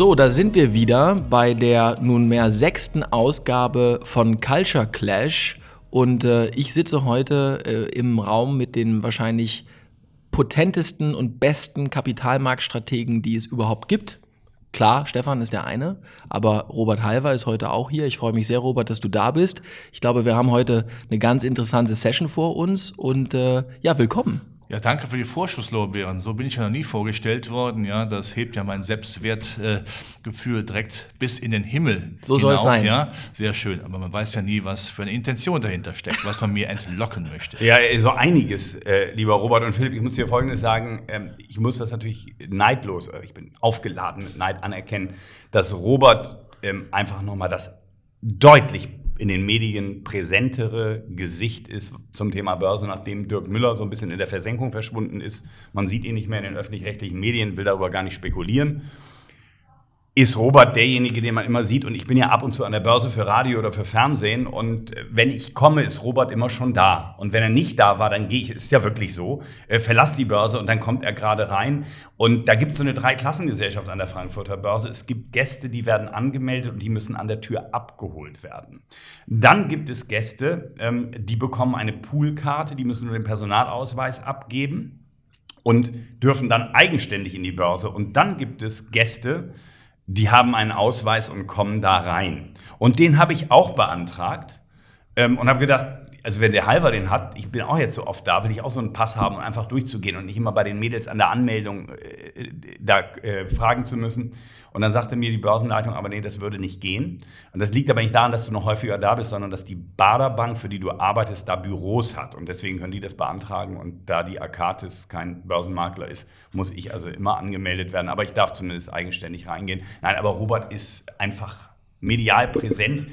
So, da sind wir wieder bei der nunmehr sechsten Ausgabe von Culture Clash. Und äh, ich sitze heute äh, im Raum mit den wahrscheinlich potentesten und besten Kapitalmarktstrategen, die es überhaupt gibt. Klar, Stefan ist der eine, aber Robert Halver ist heute auch hier. Ich freue mich sehr, Robert, dass du da bist. Ich glaube, wir haben heute eine ganz interessante Session vor uns und äh, ja, willkommen. Ja, danke für die Vorschusslorbeeren. So bin ich ja noch nie vorgestellt worden. Ja, das hebt ja mein Selbstwertgefühl äh, direkt bis in den Himmel. So soll es sein. Ja, sehr schön. Aber man weiß ja nie, was für eine Intention dahinter steckt, was man mir entlocken möchte. Ja, so einiges, äh, lieber Robert und Philipp. Ich muss dir Folgendes sagen. Ähm, ich muss das natürlich neidlos, äh, ich bin aufgeladen mit Neid anerkennen, dass Robert ähm, einfach nochmal das deutlich in den Medien präsentere Gesicht ist zum Thema Börse, nachdem Dirk Müller so ein bisschen in der Versenkung verschwunden ist. Man sieht ihn nicht mehr in den öffentlich-rechtlichen Medien, will darüber gar nicht spekulieren ist Robert derjenige, den man immer sieht. Und ich bin ja ab und zu an der Börse für Radio oder für Fernsehen. Und äh, wenn ich komme, ist Robert immer schon da. Und wenn er nicht da war, dann gehe ich, ist ja wirklich so, äh, verlass die Börse und dann kommt er gerade rein. Und da gibt es so eine Dreiklassengesellschaft an der Frankfurter Börse. Es gibt Gäste, die werden angemeldet und die müssen an der Tür abgeholt werden. Dann gibt es Gäste, ähm, die bekommen eine Poolkarte, die müssen nur den Personalausweis abgeben und dürfen dann eigenständig in die Börse. Und dann gibt es Gäste, die haben einen Ausweis und kommen da rein. Und den habe ich auch beantragt ähm, und habe gedacht, also wenn der Halver den hat, ich bin auch jetzt so oft da, will ich auch so einen Pass haben um einfach durchzugehen und nicht immer bei den Mädels an der Anmeldung äh, da äh, fragen zu müssen. Und dann sagte mir die Börsenleitung, aber nee, das würde nicht gehen. Und das liegt aber nicht daran, dass du noch häufiger da bist, sondern dass die Baderbank, für die du arbeitest, da Büros hat. Und deswegen können die das beantragen. Und da die Akatis kein Börsenmakler ist, muss ich also immer angemeldet werden. Aber ich darf zumindest eigenständig reingehen. Nein, aber Robert ist einfach medial präsent.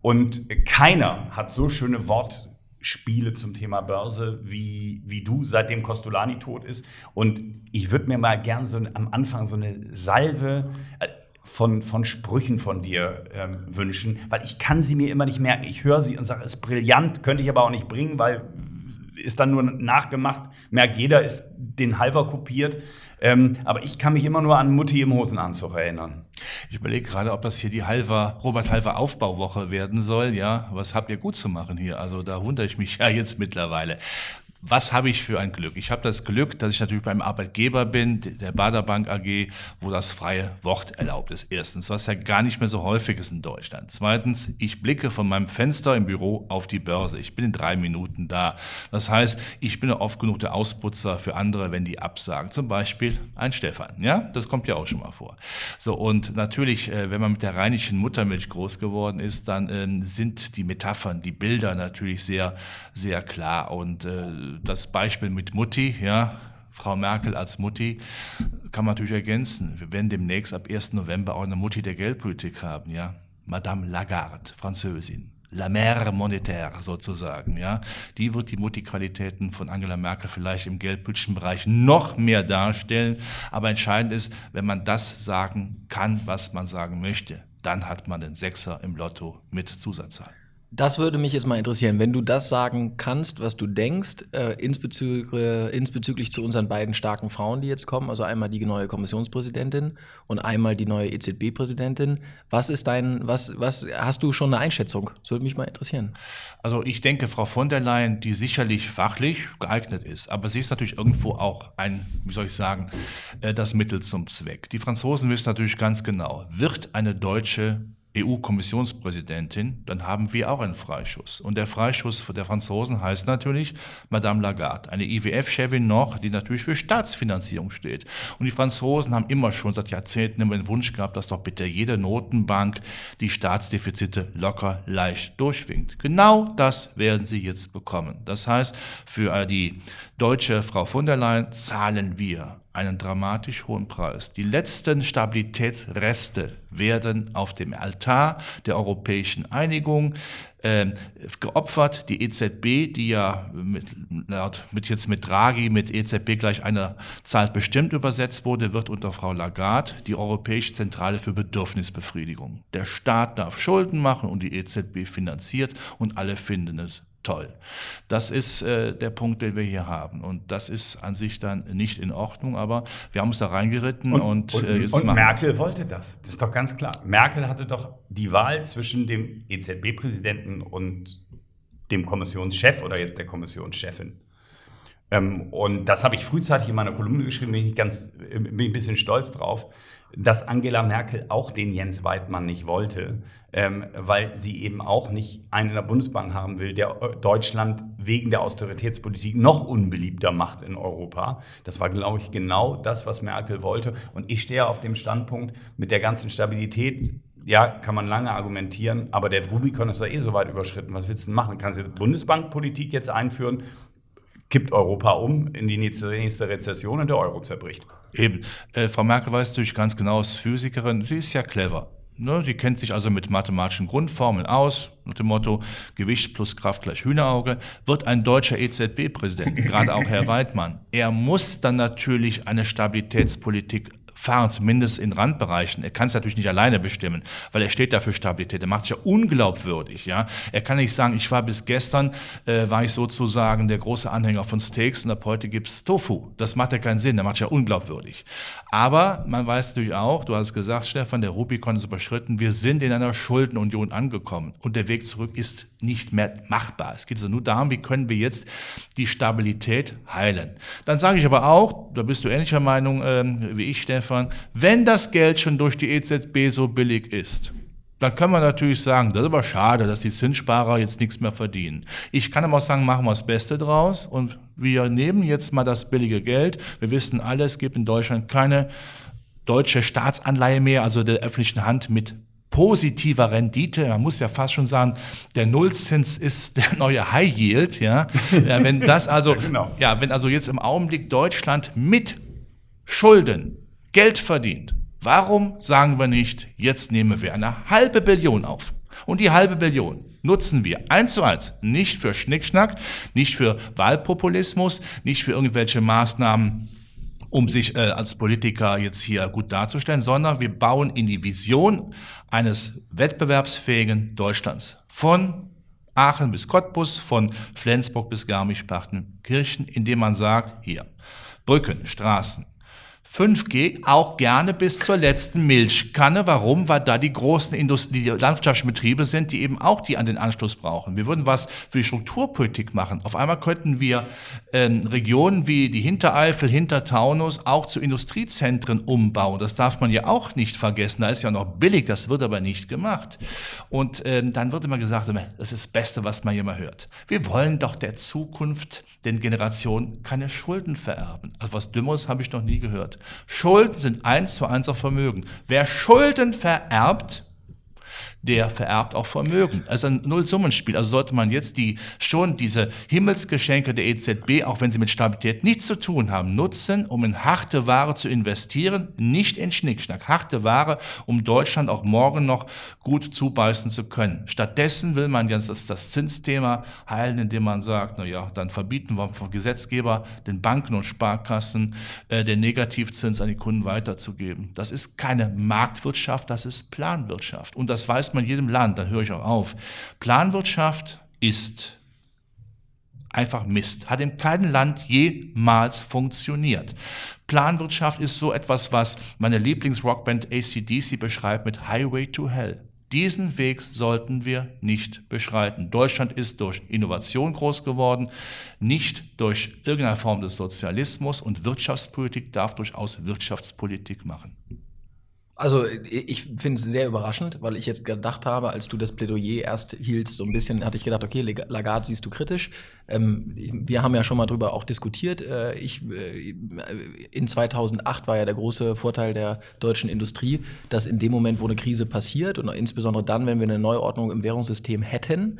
Und keiner hat so schöne Wort Spiele zum Thema Börse wie, wie du, seitdem Costolani tot ist. Und ich würde mir mal gern so am Anfang so eine Salve äh, von, von Sprüchen von dir ähm, wünschen, weil ich kann sie mir immer nicht merken. Ich höre sie und sage, es ist brillant, könnte ich aber auch nicht bringen, weil ist dann nur nachgemacht, merkt jeder, ist den Halver kopiert. Ähm, aber ich kann mich immer nur an Mutti im Hosenanzug erinnern. Ich überlege gerade, ob das hier die Halver, Robert Halver Aufbauwoche werden soll. Ja, was habt ihr gut zu machen hier? Also da wundere ich mich ja jetzt mittlerweile. Was habe ich für ein Glück? Ich habe das Glück, dass ich natürlich beim Arbeitgeber bin, der Baderbank AG, wo das freie Wort erlaubt ist. Erstens, was ja gar nicht mehr so häufig ist in Deutschland. Zweitens, ich blicke von meinem Fenster im Büro auf die Börse. Ich bin in drei Minuten da. Das heißt, ich bin oft genug der Ausputzer für andere, wenn die absagen. Zum Beispiel ein Stefan. Ja, das kommt ja auch schon mal vor. So, und natürlich, äh, wenn man mit der rheinischen Muttermilch groß geworden ist, dann ähm, sind die Metaphern, die Bilder natürlich sehr, sehr klar und äh, das Beispiel mit Mutti, ja, Frau Merkel als Mutti, kann man natürlich ergänzen. Wir werden demnächst ab 1. November auch eine Mutti der Geldpolitik haben, ja. Madame Lagarde, Französin. La mère monétaire sozusagen, ja. Die wird die Mutti-Qualitäten von Angela Merkel vielleicht im geldpolitischen Bereich noch mehr darstellen. Aber entscheidend ist, wenn man das sagen kann, was man sagen möchte, dann hat man den Sechser im Lotto mit Zusatzzahl. Das würde mich jetzt mal interessieren, wenn du das sagen kannst, was du denkst, äh, insbezüglich, äh, insbezüglich zu unseren beiden starken Frauen, die jetzt kommen, also einmal die neue Kommissionspräsidentin und einmal die neue EZB-Präsidentin. Was ist dein, was, was hast du schon eine Einschätzung? Das würde mich mal interessieren. Also ich denke, Frau von der Leyen, die sicherlich fachlich geeignet ist, aber sie ist natürlich irgendwo auch ein, wie soll ich sagen, äh, das Mittel zum Zweck. Die Franzosen wissen natürlich ganz genau, wird eine deutsche EU-Kommissionspräsidentin, dann haben wir auch einen Freischuss. Und der Freischuss der Franzosen heißt natürlich Madame Lagarde, eine IWF-Chefin noch, die natürlich für Staatsfinanzierung steht. Und die Franzosen haben immer schon seit Jahrzehnten immer den Wunsch gehabt, dass doch bitte jede Notenbank die Staatsdefizite locker leicht durchwinkt. Genau das werden sie jetzt bekommen. Das heißt, für die deutsche Frau von der Leyen zahlen wir einen dramatisch hohen Preis. Die letzten Stabilitätsreste werden auf dem Altar der europäischen Einigung äh, geopfert. Die EZB, die ja mit, laut, mit jetzt mit Draghi, mit EZB gleich einer Zahl bestimmt übersetzt wurde, wird unter Frau Lagarde die Europäische Zentrale für Bedürfnisbefriedigung. Der Staat darf Schulden machen und die EZB finanziert und alle finden es toll. Das ist äh, der Punkt, den wir hier haben. Und das ist an sich dann nicht in Ordnung, aber wir haben uns da reingeritten und, und, und, äh, jetzt und Merkel wollte das. Das ist doch ganz klar. Merkel hatte doch die Wahl zwischen dem EZB-Präsidenten und dem Kommissionschef oder jetzt der Kommissionschefin. Ähm, und das habe ich frühzeitig in meiner Kolumne geschrieben, bin ich ganz, bin ein bisschen stolz drauf, dass Angela Merkel auch den Jens Weidmann nicht wollte, ähm, weil sie eben auch nicht einen in der Bundesbank haben will, der Deutschland wegen der Austeritätspolitik noch unbeliebter macht in Europa. Das war, glaube ich, genau das, was Merkel wollte. Und ich stehe auf dem Standpunkt mit der ganzen Stabilität, ja, kann man lange argumentieren, aber der Rubikon ist ja eh so weit überschritten. Was willst du denn machen? Kannst du jetzt Bundesbankpolitik jetzt einführen? Kippt Europa um in die nächste Rezession und der Euro zerbricht. Eben. Äh, Frau Merkel weiß natürlich ganz genau, als Physikerin, sie ist ja clever. Ne, sie kennt sich also mit mathematischen Grundformeln aus, mit dem Motto Gewicht plus Kraft gleich Hühnerauge, wird ein deutscher EZB-Präsident, gerade auch Herr Weidmann. Er muss dann natürlich eine Stabilitätspolitik fahren, zumindest in Randbereichen. Er kann es natürlich nicht alleine bestimmen, weil er steht da für Stabilität. Er macht es ja unglaubwürdig. Ja? Er kann nicht sagen, ich war bis gestern, äh, war ich sozusagen der große Anhänger von Steaks und ab heute gibt es Tofu. Das macht ja keinen Sinn, der macht ja unglaubwürdig. Aber man weiß natürlich auch, du hast gesagt, Stefan, der Rubikon ist überschritten, wir sind in einer Schuldenunion angekommen und der Weg zurück ist nicht mehr machbar. Es geht also nur darum, wie können wir jetzt die Stabilität heilen. Dann sage ich aber auch, da bist du ähnlicher Meinung äh, wie ich, Stefan, Stefan, wenn das Geld schon durch die EZB so billig ist, dann kann man natürlich sagen, das ist aber schade, dass die Zinssparer jetzt nichts mehr verdienen. Ich kann aber auch sagen, machen wir das Beste draus und wir nehmen jetzt mal das billige Geld. Wir wissen alle, es gibt in Deutschland keine deutsche Staatsanleihe mehr, also der öffentlichen Hand mit positiver Rendite. Man muss ja fast schon sagen, der Nullzins ist der neue High Yield. Ja, wenn das also, ja, genau. ja, wenn also jetzt im Augenblick Deutschland mit Schulden Geld verdient. Warum sagen wir nicht, jetzt nehmen wir eine halbe Billion auf? Und die halbe Billion nutzen wir eins zu eins, nicht für Schnickschnack, nicht für Wahlpopulismus, nicht für irgendwelche Maßnahmen, um sich äh, als Politiker jetzt hier gut darzustellen, sondern wir bauen in die Vision eines wettbewerbsfähigen Deutschlands. Von Aachen bis Cottbus, von Flensburg bis Garmisch-Partenkirchen, indem man sagt, hier, Brücken, Straßen, 5G auch gerne bis zur letzten Milchkanne. Warum? Weil da die großen Industrie, die landwirtschaftlichen sind, die eben auch die an den Anschluss brauchen. Wir würden was für die Strukturpolitik machen. Auf einmal könnten wir ähm, Regionen wie die Hintereifel, Hintertaunus auch zu Industriezentren umbauen. Das darf man ja auch nicht vergessen. Da ist ja noch billig, das wird aber nicht gemacht. Und ähm, dann wird immer gesagt, das ist das Beste, was man hier mal hört. Wir wollen doch der Zukunft den Generationen keine Schulden vererben. Also was Dümmeres habe ich noch nie gehört. Schulden sind eins zu eins auf Vermögen. Wer Schulden vererbt, der vererbt auch Vermögen. Also ein Nullsummenspiel. Also sollte man jetzt die schon diese Himmelsgeschenke der EZB, auch wenn sie mit Stabilität nichts zu tun haben, nutzen, um in harte Ware zu investieren, nicht in Schnickschnack. Harte Ware, um Deutschland auch morgen noch gut zubeißen zu können. Stattdessen will man jetzt das, das Zinsthema heilen, indem man sagt, na ja, dann verbieten wir vom Gesetzgeber den Banken und Sparkassen äh, den Negativzins an die Kunden weiterzugeben. Das ist keine Marktwirtschaft, das ist Planwirtschaft. Und das weiß man in jedem Land, dann höre ich auch auf. Planwirtschaft ist einfach Mist. Hat in keinem Land jemals funktioniert. Planwirtschaft ist so etwas, was meine Lieblingsrockband ACDC beschreibt mit Highway to Hell. Diesen Weg sollten wir nicht beschreiten. Deutschland ist durch Innovation groß geworden, nicht durch irgendeine Form des Sozialismus und Wirtschaftspolitik darf durchaus Wirtschaftspolitik machen. Also ich finde es sehr überraschend, weil ich jetzt gedacht habe, als du das Plädoyer erst hieltst, so ein bisschen hatte ich gedacht, okay, Lagarde siehst du kritisch. Ähm, wir haben ja schon mal drüber auch diskutiert. Äh, ich, äh, in 2008 war ja der große Vorteil der deutschen Industrie, dass in dem Moment, wo eine Krise passiert und insbesondere dann, wenn wir eine Neuordnung im Währungssystem hätten,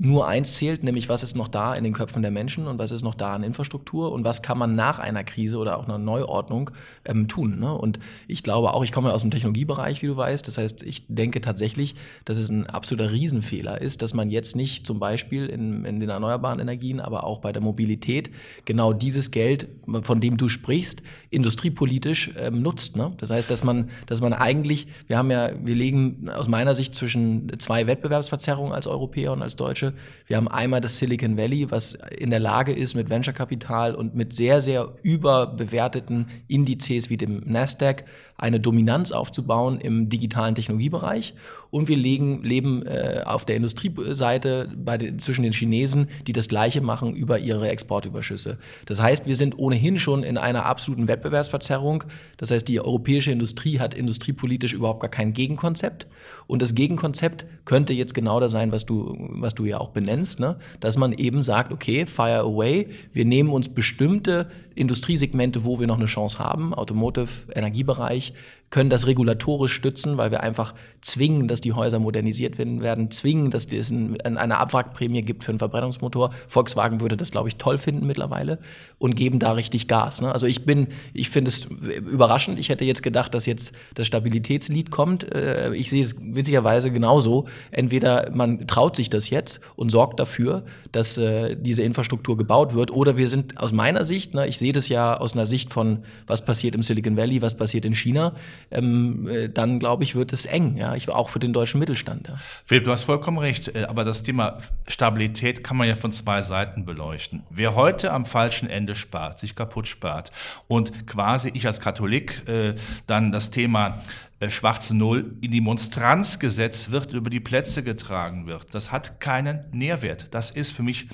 nur eins zählt, nämlich was ist noch da in den Köpfen der Menschen und was ist noch da an Infrastruktur und was kann man nach einer Krise oder auch einer Neuordnung ähm, tun. Ne? Und ich glaube auch, ich komme aus dem Technologiebereich, wie du weißt. Das heißt, ich denke tatsächlich, dass es ein absoluter Riesenfehler ist, dass man jetzt nicht zum Beispiel in, in den erneuerbaren Energien, aber auch bei der Mobilität genau dieses Geld, von dem du sprichst, industriepolitisch ähm, nutzt. Ne? Das heißt, dass man, dass man eigentlich, wir haben ja, wir legen aus meiner Sicht zwischen zwei Wettbewerbsverzerrungen als Europäer und als Deutsche Wir haben einmal das Silicon Valley, was in der Lage ist, mit Venture-Kapital und mit sehr, sehr überbewerteten Indizes wie dem Nasdaq eine Dominanz aufzubauen im digitalen Technologiebereich. Und wir legen, leben äh, auf der Industrieseite bei den, zwischen den Chinesen, die das Gleiche machen über ihre Exportüberschüsse. Das heißt, wir sind ohnehin schon in einer absoluten Wettbewerbsverzerrung. Das heißt, die europäische Industrie hat industriepolitisch überhaupt gar kein Gegenkonzept. Und das Gegenkonzept könnte jetzt genau das sein, was du, was du ja auch benennst, ne? dass man eben sagt, okay, fire away, wir nehmen uns bestimmte Industriesegmente, wo wir noch eine Chance haben, Automotive, Energiebereich, können das regulatorisch stützen, weil wir einfach zwingen, dass die Häuser modernisiert werden, zwingen, dass es eine Abwrackprämie gibt für einen Verbrennungsmotor. Volkswagen würde das, glaube ich, toll finden mittlerweile und geben da richtig Gas. Ne? Also ich bin, ich finde es überraschend. Ich hätte jetzt gedacht, dass jetzt das Stabilitätslied kommt. Äh, ich sehe es witzigerweise genauso. Entweder man traut sich das jetzt und sorgt dafür, dass äh, diese Infrastruktur gebaut wird, oder wir sind aus meiner Sicht, ne, ich sehe das ja aus einer Sicht von, was passiert im Silicon Valley, was passiert in China, ähm, äh, dann glaube ich, wird es eng, ja, ich, auch für den deutschen Mittelstand. Ja. Philipp, du hast vollkommen recht, äh, aber das Thema Stabilität kann man ja von zwei Seiten beleuchten. Wer heute am falschen Ende spart, sich kaputt spart und quasi ich als Katholik äh, dann das Thema äh, schwarze Null in die Monstranz gesetzt wird, über die Plätze getragen wird. Das hat keinen Nährwert. Das ist für mich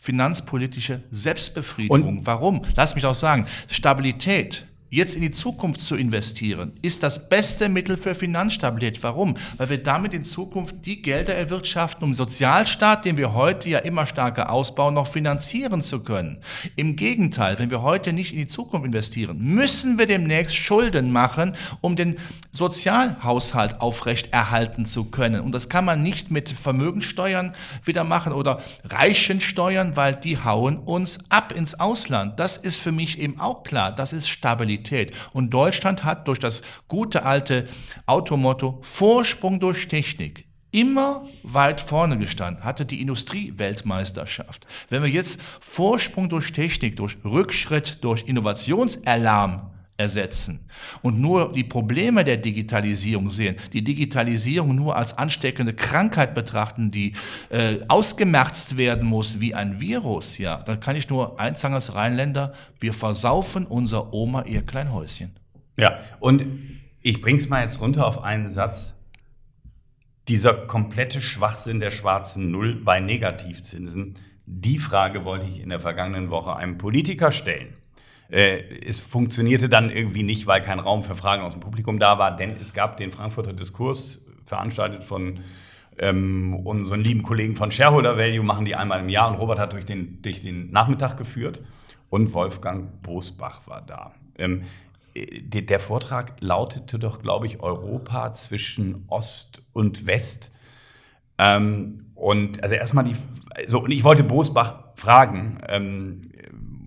finanzpolitische Selbstbefriedigung. Und Warum? Lass mich auch sagen, Stabilität jetzt in die Zukunft zu investieren, ist das beste Mittel für Finanzstabilität. Warum? Weil wir damit in Zukunft die Gelder erwirtschaften, um Sozialstaat, den wir heute ja immer stärker ausbauen, noch finanzieren zu können. Im Gegenteil, wenn wir heute nicht in die Zukunft investieren, müssen wir demnächst Schulden machen, um den Sozialhaushalt aufrecht erhalten zu können. Und das kann man nicht mit Vermögenssteuern wieder machen oder Reichensteuern, weil die hauen uns ab ins Ausland. Das ist für mich eben auch klar. Das ist Stabilität. Qualität. Und Deutschland hat durch das gute alte Automotto Vorsprung durch Technik immer weit vorne gestanden, hatte die Industrieweltmeisterschaft. Wenn wir jetzt Vorsprung durch Technik, durch Rückschritt, durch Innovationsalarm ersetzen und nur die Probleme der Digitalisierung sehen, die Digitalisierung nur als ansteckende Krankheit betrachten, die äh, ausgemerzt werden muss wie ein Virus, ja, dann kann ich nur eins sagen als Rheinländer, wir versaufen unser Oma ihr Kleinhäuschen. Ja, und ich bring's mal jetzt runter auf einen Satz. Dieser komplette Schwachsinn der schwarzen Null bei Negativzinsen, die Frage wollte ich in der vergangenen Woche einem Politiker stellen. Äh, es funktionierte dann irgendwie nicht, weil kein Raum für Fragen aus dem Publikum da war, denn es gab den Frankfurter Diskurs, veranstaltet von ähm, unseren lieben Kollegen von Shareholder Value, machen die einmal im Jahr und Robert hat durch den, durch den Nachmittag geführt und Wolfgang Bosbach war da. Ähm, äh, der Vortrag lautete doch, glaube ich, Europa zwischen Ost und West. Ähm, und also erstmal die, so, und ich wollte Bosbach fragen, ähm,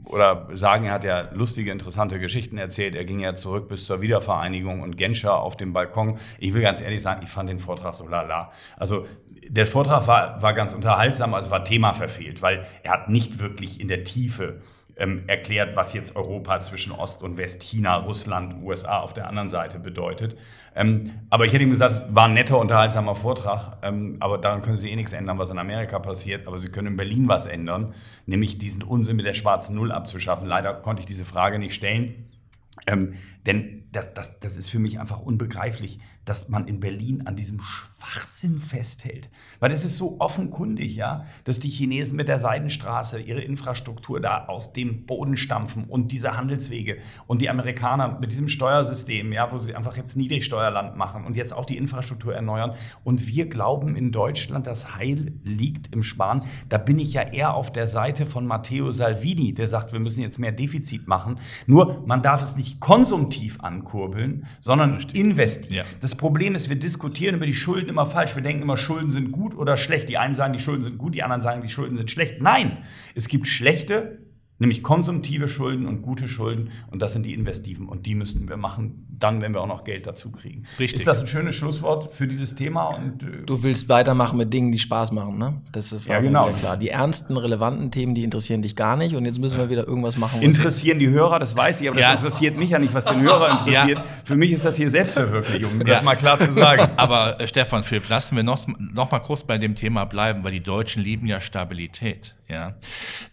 oder sagen, er hat ja lustige, interessante Geschichten erzählt. Er ging ja zurück bis zur Wiedervereinigung und Genscher auf dem Balkon. Ich will ganz ehrlich sagen, ich fand den Vortrag so lala. Also der Vortrag war, war ganz unterhaltsam, also war Thema verfehlt, weil er hat nicht wirklich in der Tiefe ähm, erklärt, was jetzt Europa zwischen Ost- und West-China, Russland, USA auf der anderen Seite bedeutet. Ähm, aber ich hätte ihm gesagt, war ein netter, unterhaltsamer Vortrag, ähm, aber daran können Sie eh nichts ändern, was in Amerika passiert. Aber Sie können in Berlin was ändern, nämlich diesen Unsinn mit der schwarzen Null abzuschaffen. Leider konnte ich diese Frage nicht stellen. Ähm, denn das, das, das ist für mich einfach unbegreiflich, dass man in Berlin an diesem Schwachsinn festhält. Weil es ist so offenkundig, ja, dass die Chinesen mit der Seidenstraße ihre Infrastruktur da aus dem Boden stampfen und diese Handelswege und die Amerikaner mit diesem Steuersystem, ja, wo sie einfach jetzt Niedrigsteuerland machen und jetzt auch die Infrastruktur erneuern. Und wir glauben in Deutschland, das Heil liegt im Sparen. Da bin ich ja eher auf der Seite von Matteo Salvini, der sagt, wir müssen jetzt mehr Defizit machen. Nur man darf es nicht konsumtiv ankurbeln, sondern investieren. Ja. Das Problem ist, wir diskutieren über die Schulden immer falsch. Wir denken immer, Schulden sind gut oder schlecht. Die einen sagen, die Schulden sind gut, die anderen sagen, die Schulden sind schlecht. Nein, es gibt schlechte Nämlich konsumtive Schulden und gute Schulden. Und das sind die investiven. Und die müssten wir machen, dann, wenn wir auch noch Geld dazu kriegen. Richtig. Ist das ein schönes Schlusswort für dieses Thema? Und, äh du willst weitermachen mit Dingen, die Spaß machen, ne? Das ist ja, genau. klar. Die ernsten, relevanten Themen, die interessieren dich gar nicht. Und jetzt müssen wir wieder irgendwas machen. Interessieren die Hörer, das weiß ich, aber ja. das interessiert mich ja nicht, was den Hörer interessiert. Ja. Für mich ist das hier Selbstverwirklichung, um ja. das mal klar zu sagen. Aber äh, Stefan Philipp, lassen wir noch, noch mal kurz bei dem Thema bleiben, weil die Deutschen lieben ja Stabilität. Ja.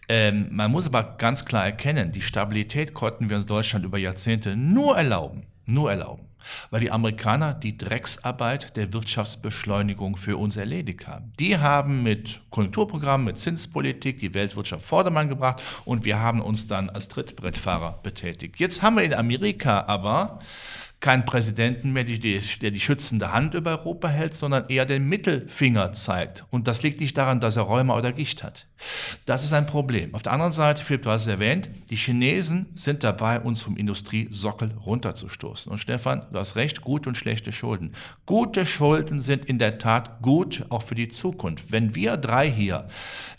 Ähm, man muss aber ganz klar erkennen, die Stabilität konnten wir uns Deutschland über Jahrzehnte nur erlauben, nur erlauben, weil die Amerikaner die Drecksarbeit der Wirtschaftsbeschleunigung für uns erledigt haben. Die haben mit Konjunkturprogrammen, mit Zinspolitik die Weltwirtschaft Vordermann gebracht und wir haben uns dann als Trittbrettfahrer betätigt. Jetzt haben wir in Amerika aber keinen Präsidenten mehr, die, der die schützende Hand über Europa hält, sondern eher den Mittelfinger zeigt. Und das liegt nicht daran, dass er Rheuma oder Gicht hat. Das ist ein Problem. Auf der anderen Seite, Philipp, du hast es erwähnt, die Chinesen sind dabei, uns vom Industriesockel runterzustoßen. Und Stefan, du hast recht, gute und schlechte Schulden. Gute Schulden sind in der Tat gut, auch für die Zukunft. Wenn wir drei hier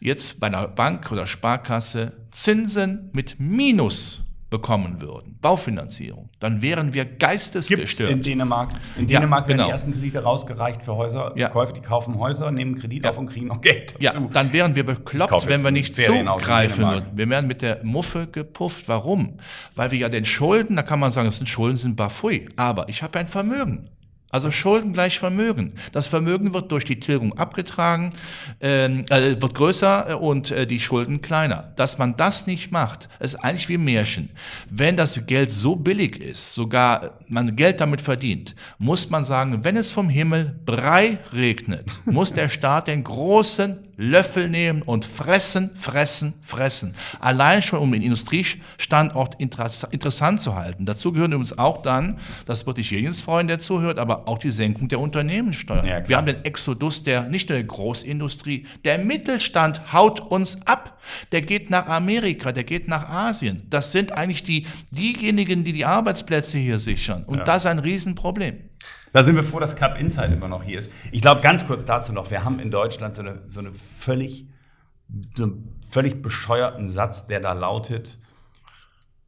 jetzt bei einer Bank oder Sparkasse Zinsen mit Minus bekommen würden, Baufinanzierung, dann wären wir geistesgestört. Gibt's in Dänemark. In Dänemark ja, werden genau. die ersten Kredite rausgereicht für Häuser. Ja. Käufer, die kaufen Häuser, nehmen Kredit ja. auf und kriegen noch Geld dazu. Ja, dann wären wir bekloppt, wenn wir nicht zugreifen würden. Wir wären mit der Muffe gepufft. Warum? Weil wir ja den Schulden, da kann man sagen, es sind Schulden, sind bafui. Aber ich habe ein Vermögen. Also Schulden gleich Vermögen. Das Vermögen wird durch die Tilgung abgetragen, ähm, äh, wird größer und äh, die Schulden kleiner. Dass man das nicht macht, ist eigentlich wie Märchen. Wenn das Geld so billig ist, sogar man Geld damit verdient, muss man sagen, wenn es vom Himmel Brei regnet, muss der Staat den großen Löffel nehmen und fressen, fressen, fressen. Allein schon, um den Industriestandort interessant zu halten. Dazu gehören übrigens auch dann, das wird nicht jedes freuen, der zuhört, aber auch die Senkung der Unternehmenssteuern. Ja, Wir haben den Exodus der, nicht nur der Großindustrie, der Mittelstand haut uns ab. Der geht nach Amerika, der geht nach Asien. Das sind eigentlich die, diejenigen, die die Arbeitsplätze hier sichern. Und ja. das ist ein Riesenproblem. Da sind wir froh, dass Cup Insight immer noch hier ist. Ich glaube, ganz kurz dazu noch, wir haben in Deutschland so eine, so eine völlig, so einen völlig bescheuerten Satz, der da lautet,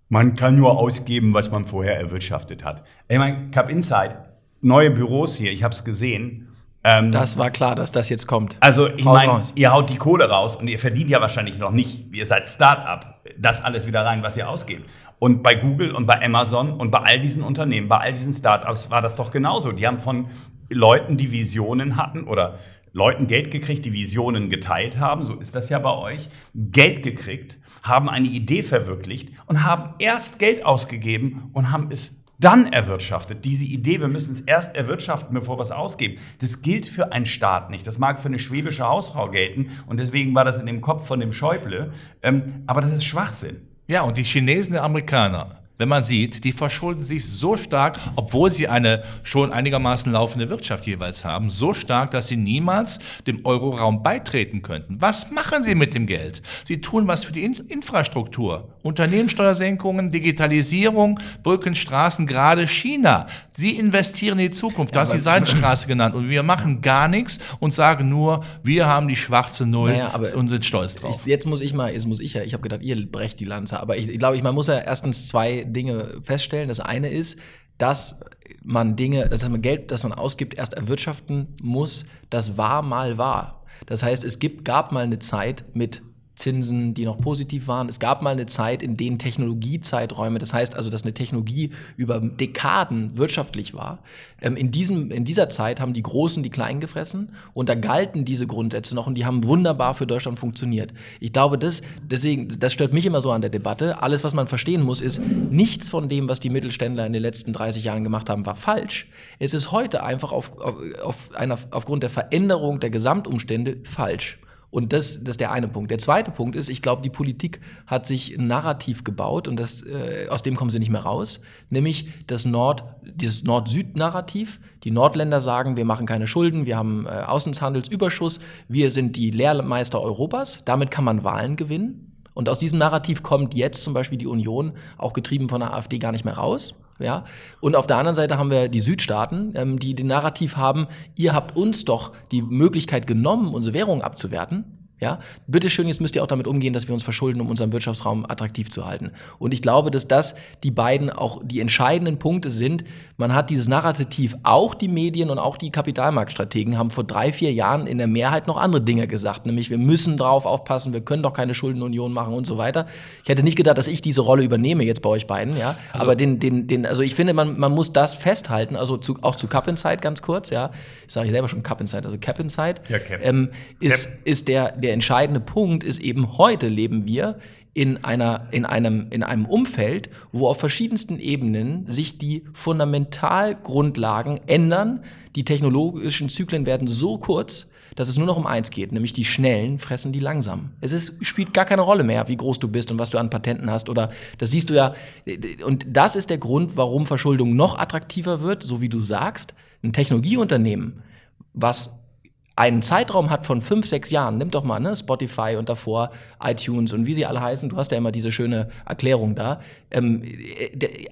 man kann nur ausgeben, was man vorher erwirtschaftet hat. Ich meine, Cup Insight, neue Büros hier, ich habe es gesehen. Ähm, das war klar, dass das jetzt kommt. Also ich meine, ihr haut die Kohle raus und ihr verdient ja wahrscheinlich noch nicht, ihr seid Start-up, das alles wieder rein, was ihr ausgebt. Und bei Google und bei Amazon und bei all diesen Unternehmen, bei all diesen Start-ups war das doch genauso. Die haben von Leuten, die Visionen hatten oder Leuten Geld gekriegt, die Visionen geteilt haben, so ist das ja bei euch, Geld gekriegt, haben eine Idee verwirklicht und haben erst Geld ausgegeben und haben es dann erwirtschaftet. Diese Idee, wir müssen es erst erwirtschaften, bevor wir es ausgeben, das gilt für einen Staat nicht. Das mag für eine schwäbische Hausfrau gelten und deswegen war das in dem Kopf von dem Schäuble. Ähm, aber das ist Schwachsinn. Ja, und die Chinesen, die Amerikaner, wenn man sieht, die verschulden sich so stark, obwohl sie eine schon einigermaßen laufende Wirtschaft jeweils haben, so stark, dass sie niemals dem Euroraum beitreten könnten. Was machen sie mit dem Geld? Sie tun was für die In Infrastruktur. Unternehmenssteuersenkungen, Digitalisierung, Brücken, Straßen, gerade China. Sie investieren in die Zukunft. Du hast die Seidenstraße genannt. Und wir machen gar nichts und sagen nur, wir haben die schwarze Null naja, und sind stolz drauf. Ich, jetzt muss ich mal, jetzt muss ich ja, ich habe gedacht, ihr brecht die Lanze. Aber ich, ich glaube, ich, man muss ja erstens zwei Dinge feststellen. Das eine ist, dass man Dinge, dass man Geld, das man ausgibt, erst erwirtschaften muss. Das war mal wahr. Das heißt, es gibt, gab mal eine Zeit mit Zinsen, die noch positiv waren. Es gab mal eine Zeit, in denen Technologiezeiträume, das heißt also, dass eine Technologie über Dekaden wirtschaftlich war. Ähm, in, diesem, in dieser Zeit haben die Großen die Kleinen gefressen und da galten diese Grundsätze noch und die haben wunderbar für Deutschland funktioniert. Ich glaube, das, deswegen, das stört mich immer so an der Debatte. Alles, was man verstehen muss, ist, nichts von dem, was die Mittelständler in den letzten 30 Jahren gemacht haben, war falsch. Es ist heute einfach auf, auf, auf einer, aufgrund der Veränderung der Gesamtumstände falsch. Und das, das ist der eine Punkt. Der zweite Punkt ist, ich glaube, die Politik hat sich ein Narrativ gebaut und das, äh, aus dem kommen sie nicht mehr raus, nämlich das Nord, dieses Nord-Süd-Narrativ. Die Nordländer sagen, wir machen keine Schulden, wir haben äh, Außenhandelsüberschuss, wir sind die Lehrmeister Europas. Damit kann man Wahlen gewinnen. Und aus diesem Narrativ kommt jetzt zum Beispiel die Union, auch getrieben von der AfD, gar nicht mehr raus. Ja? Und auf der anderen Seite haben wir die Südstaaten, ähm, die den Narrativ haben, ihr habt uns doch die Möglichkeit genommen, unsere Währung abzuwerten. Ja, bitteschön, jetzt müsst ihr auch damit umgehen, dass wir uns verschulden, um unseren Wirtschaftsraum attraktiv zu halten. Und ich glaube, dass das die beiden auch die entscheidenden Punkte sind. Man hat dieses Narrativ, auch die Medien und auch die Kapitalmarktstrategen haben vor drei, vier Jahren in der Mehrheit noch andere Dinge gesagt, nämlich wir müssen drauf aufpassen, wir können doch keine Schuldenunion machen und so weiter. Ich hätte nicht gedacht, dass ich diese Rolle übernehme jetzt bei euch beiden, ja. Also, Aber den, den, den, also ich finde, man, man muss das festhalten, also zu, auch zu Cup Inside ganz kurz, ja. Ich sage ich selber schon Cup Inside, also Cap Inside. Ja, Cap. Ähm, ist, Cap. ist der, der entscheidende Punkt ist eben heute leben wir in einer, in einem, in einem Umfeld, wo auf verschiedensten Ebenen sich die Fundamentalgrundlagen ändern. Die technologischen Zyklen werden so kurz, dass es nur noch um eins geht, nämlich die Schnellen fressen die Langsamen. Es ist, spielt gar keine Rolle mehr, wie groß du bist und was du an Patenten hast oder das siehst du ja. Und das ist der Grund, warum Verschuldung noch attraktiver wird, so wie du sagst. Ein Technologieunternehmen, was einen Zeitraum hat von fünf, sechs Jahren, nimm doch mal ne, Spotify und davor iTunes und wie sie alle heißen, du hast ja immer diese schöne Erklärung da. Ähm,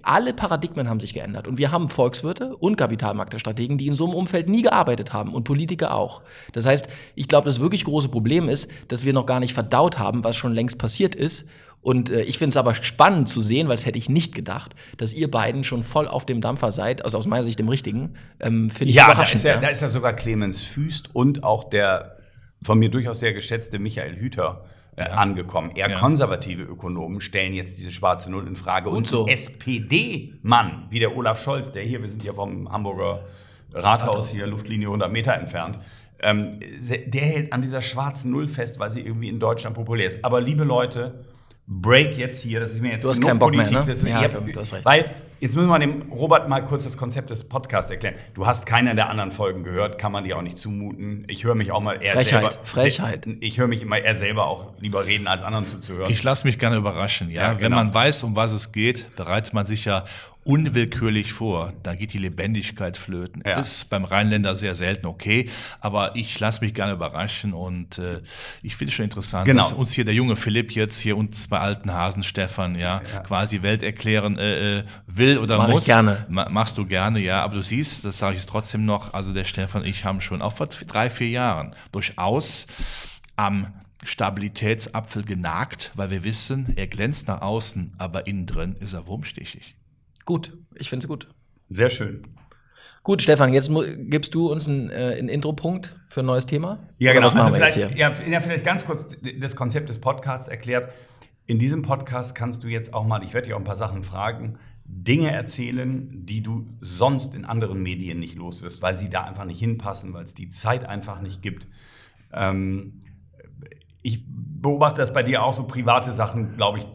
alle Paradigmen haben sich geändert und wir haben Volkswirte und Kapitalmarktstrategen, die in so einem Umfeld nie gearbeitet haben und Politiker auch. Das heißt, ich glaube, das wirklich große Problem ist, dass wir noch gar nicht verdaut haben, was schon längst passiert ist und äh, ich finde es aber spannend zu sehen, weil es hätte ich nicht gedacht, dass ihr beiden schon voll auf dem Dampfer seid, also aus meiner Sicht dem richtigen. Ähm, finde ich ja, überraschend. Da ist ja, ja, da ist ja sogar Clemens Füst und auch der von mir durchaus sehr geschätzte Michael Hüter äh, ja. angekommen. Eher ja. konservative Ökonomen stellen jetzt diese schwarze Null in Frage. Und, und so. SPD-Mann wie der Olaf Scholz, der hier, wir sind ja vom Hamburger Rathaus hier Luftlinie 100 Meter entfernt, ähm, der hält an dieser schwarzen Null fest, weil sie irgendwie in Deutschland populär ist. Aber liebe Leute, Break jetzt hier, das ist mir jetzt du hast keinen Bock Politik, mehr, ne? das ist, ja, eher, du hast recht. Weil, jetzt müssen wir dem Robert mal kurz das Konzept des Podcasts erklären. Du hast keine der anderen Folgen gehört, kann man dir auch nicht zumuten. Ich höre mich auch mal eher Frechheit, selber. Frechheit. Ich höre mich immer eher selber auch lieber reden, als anderen zuzuhören. Ich lasse mich gerne überraschen, ja. ja genau. Wenn man weiß, um was es geht, bereitet man sich ja unwillkürlich vor. Da geht die Lebendigkeit flöten. Ja. Ist beim Rheinländer sehr selten okay, aber ich lasse mich gerne überraschen und äh, ich finde es schon interessant, genau. dass uns hier der junge Philipp jetzt hier uns bei alten Hasen Stefan ja, ja. quasi die Welt erklären äh, äh will oder Mach muss. Ich gerne. Ma machst du gerne, ja, aber du siehst, das sage ich trotzdem noch, also der Stefan und ich haben schon auch vor drei, vier Jahren durchaus am Stabilitätsapfel genagt, weil wir wissen, er glänzt nach außen, aber innen drin ist er wurmstichig. Gut, ich finde es gut. Sehr schön. Gut, Stefan, jetzt gibst du uns einen, äh, einen Intro-Punkt für ein neues Thema. Ja, genau. Was machen also wir jetzt hier? Ja, ja, vielleicht ganz kurz das Konzept des Podcasts erklärt. In diesem Podcast kannst du jetzt auch mal, ich werde dich auch ein paar Sachen fragen, Dinge erzählen, die du sonst in anderen Medien nicht los wirst, weil sie da einfach nicht hinpassen, weil es die Zeit einfach nicht gibt. Ähm, ich beobachte das bei dir auch so private Sachen, glaube ich,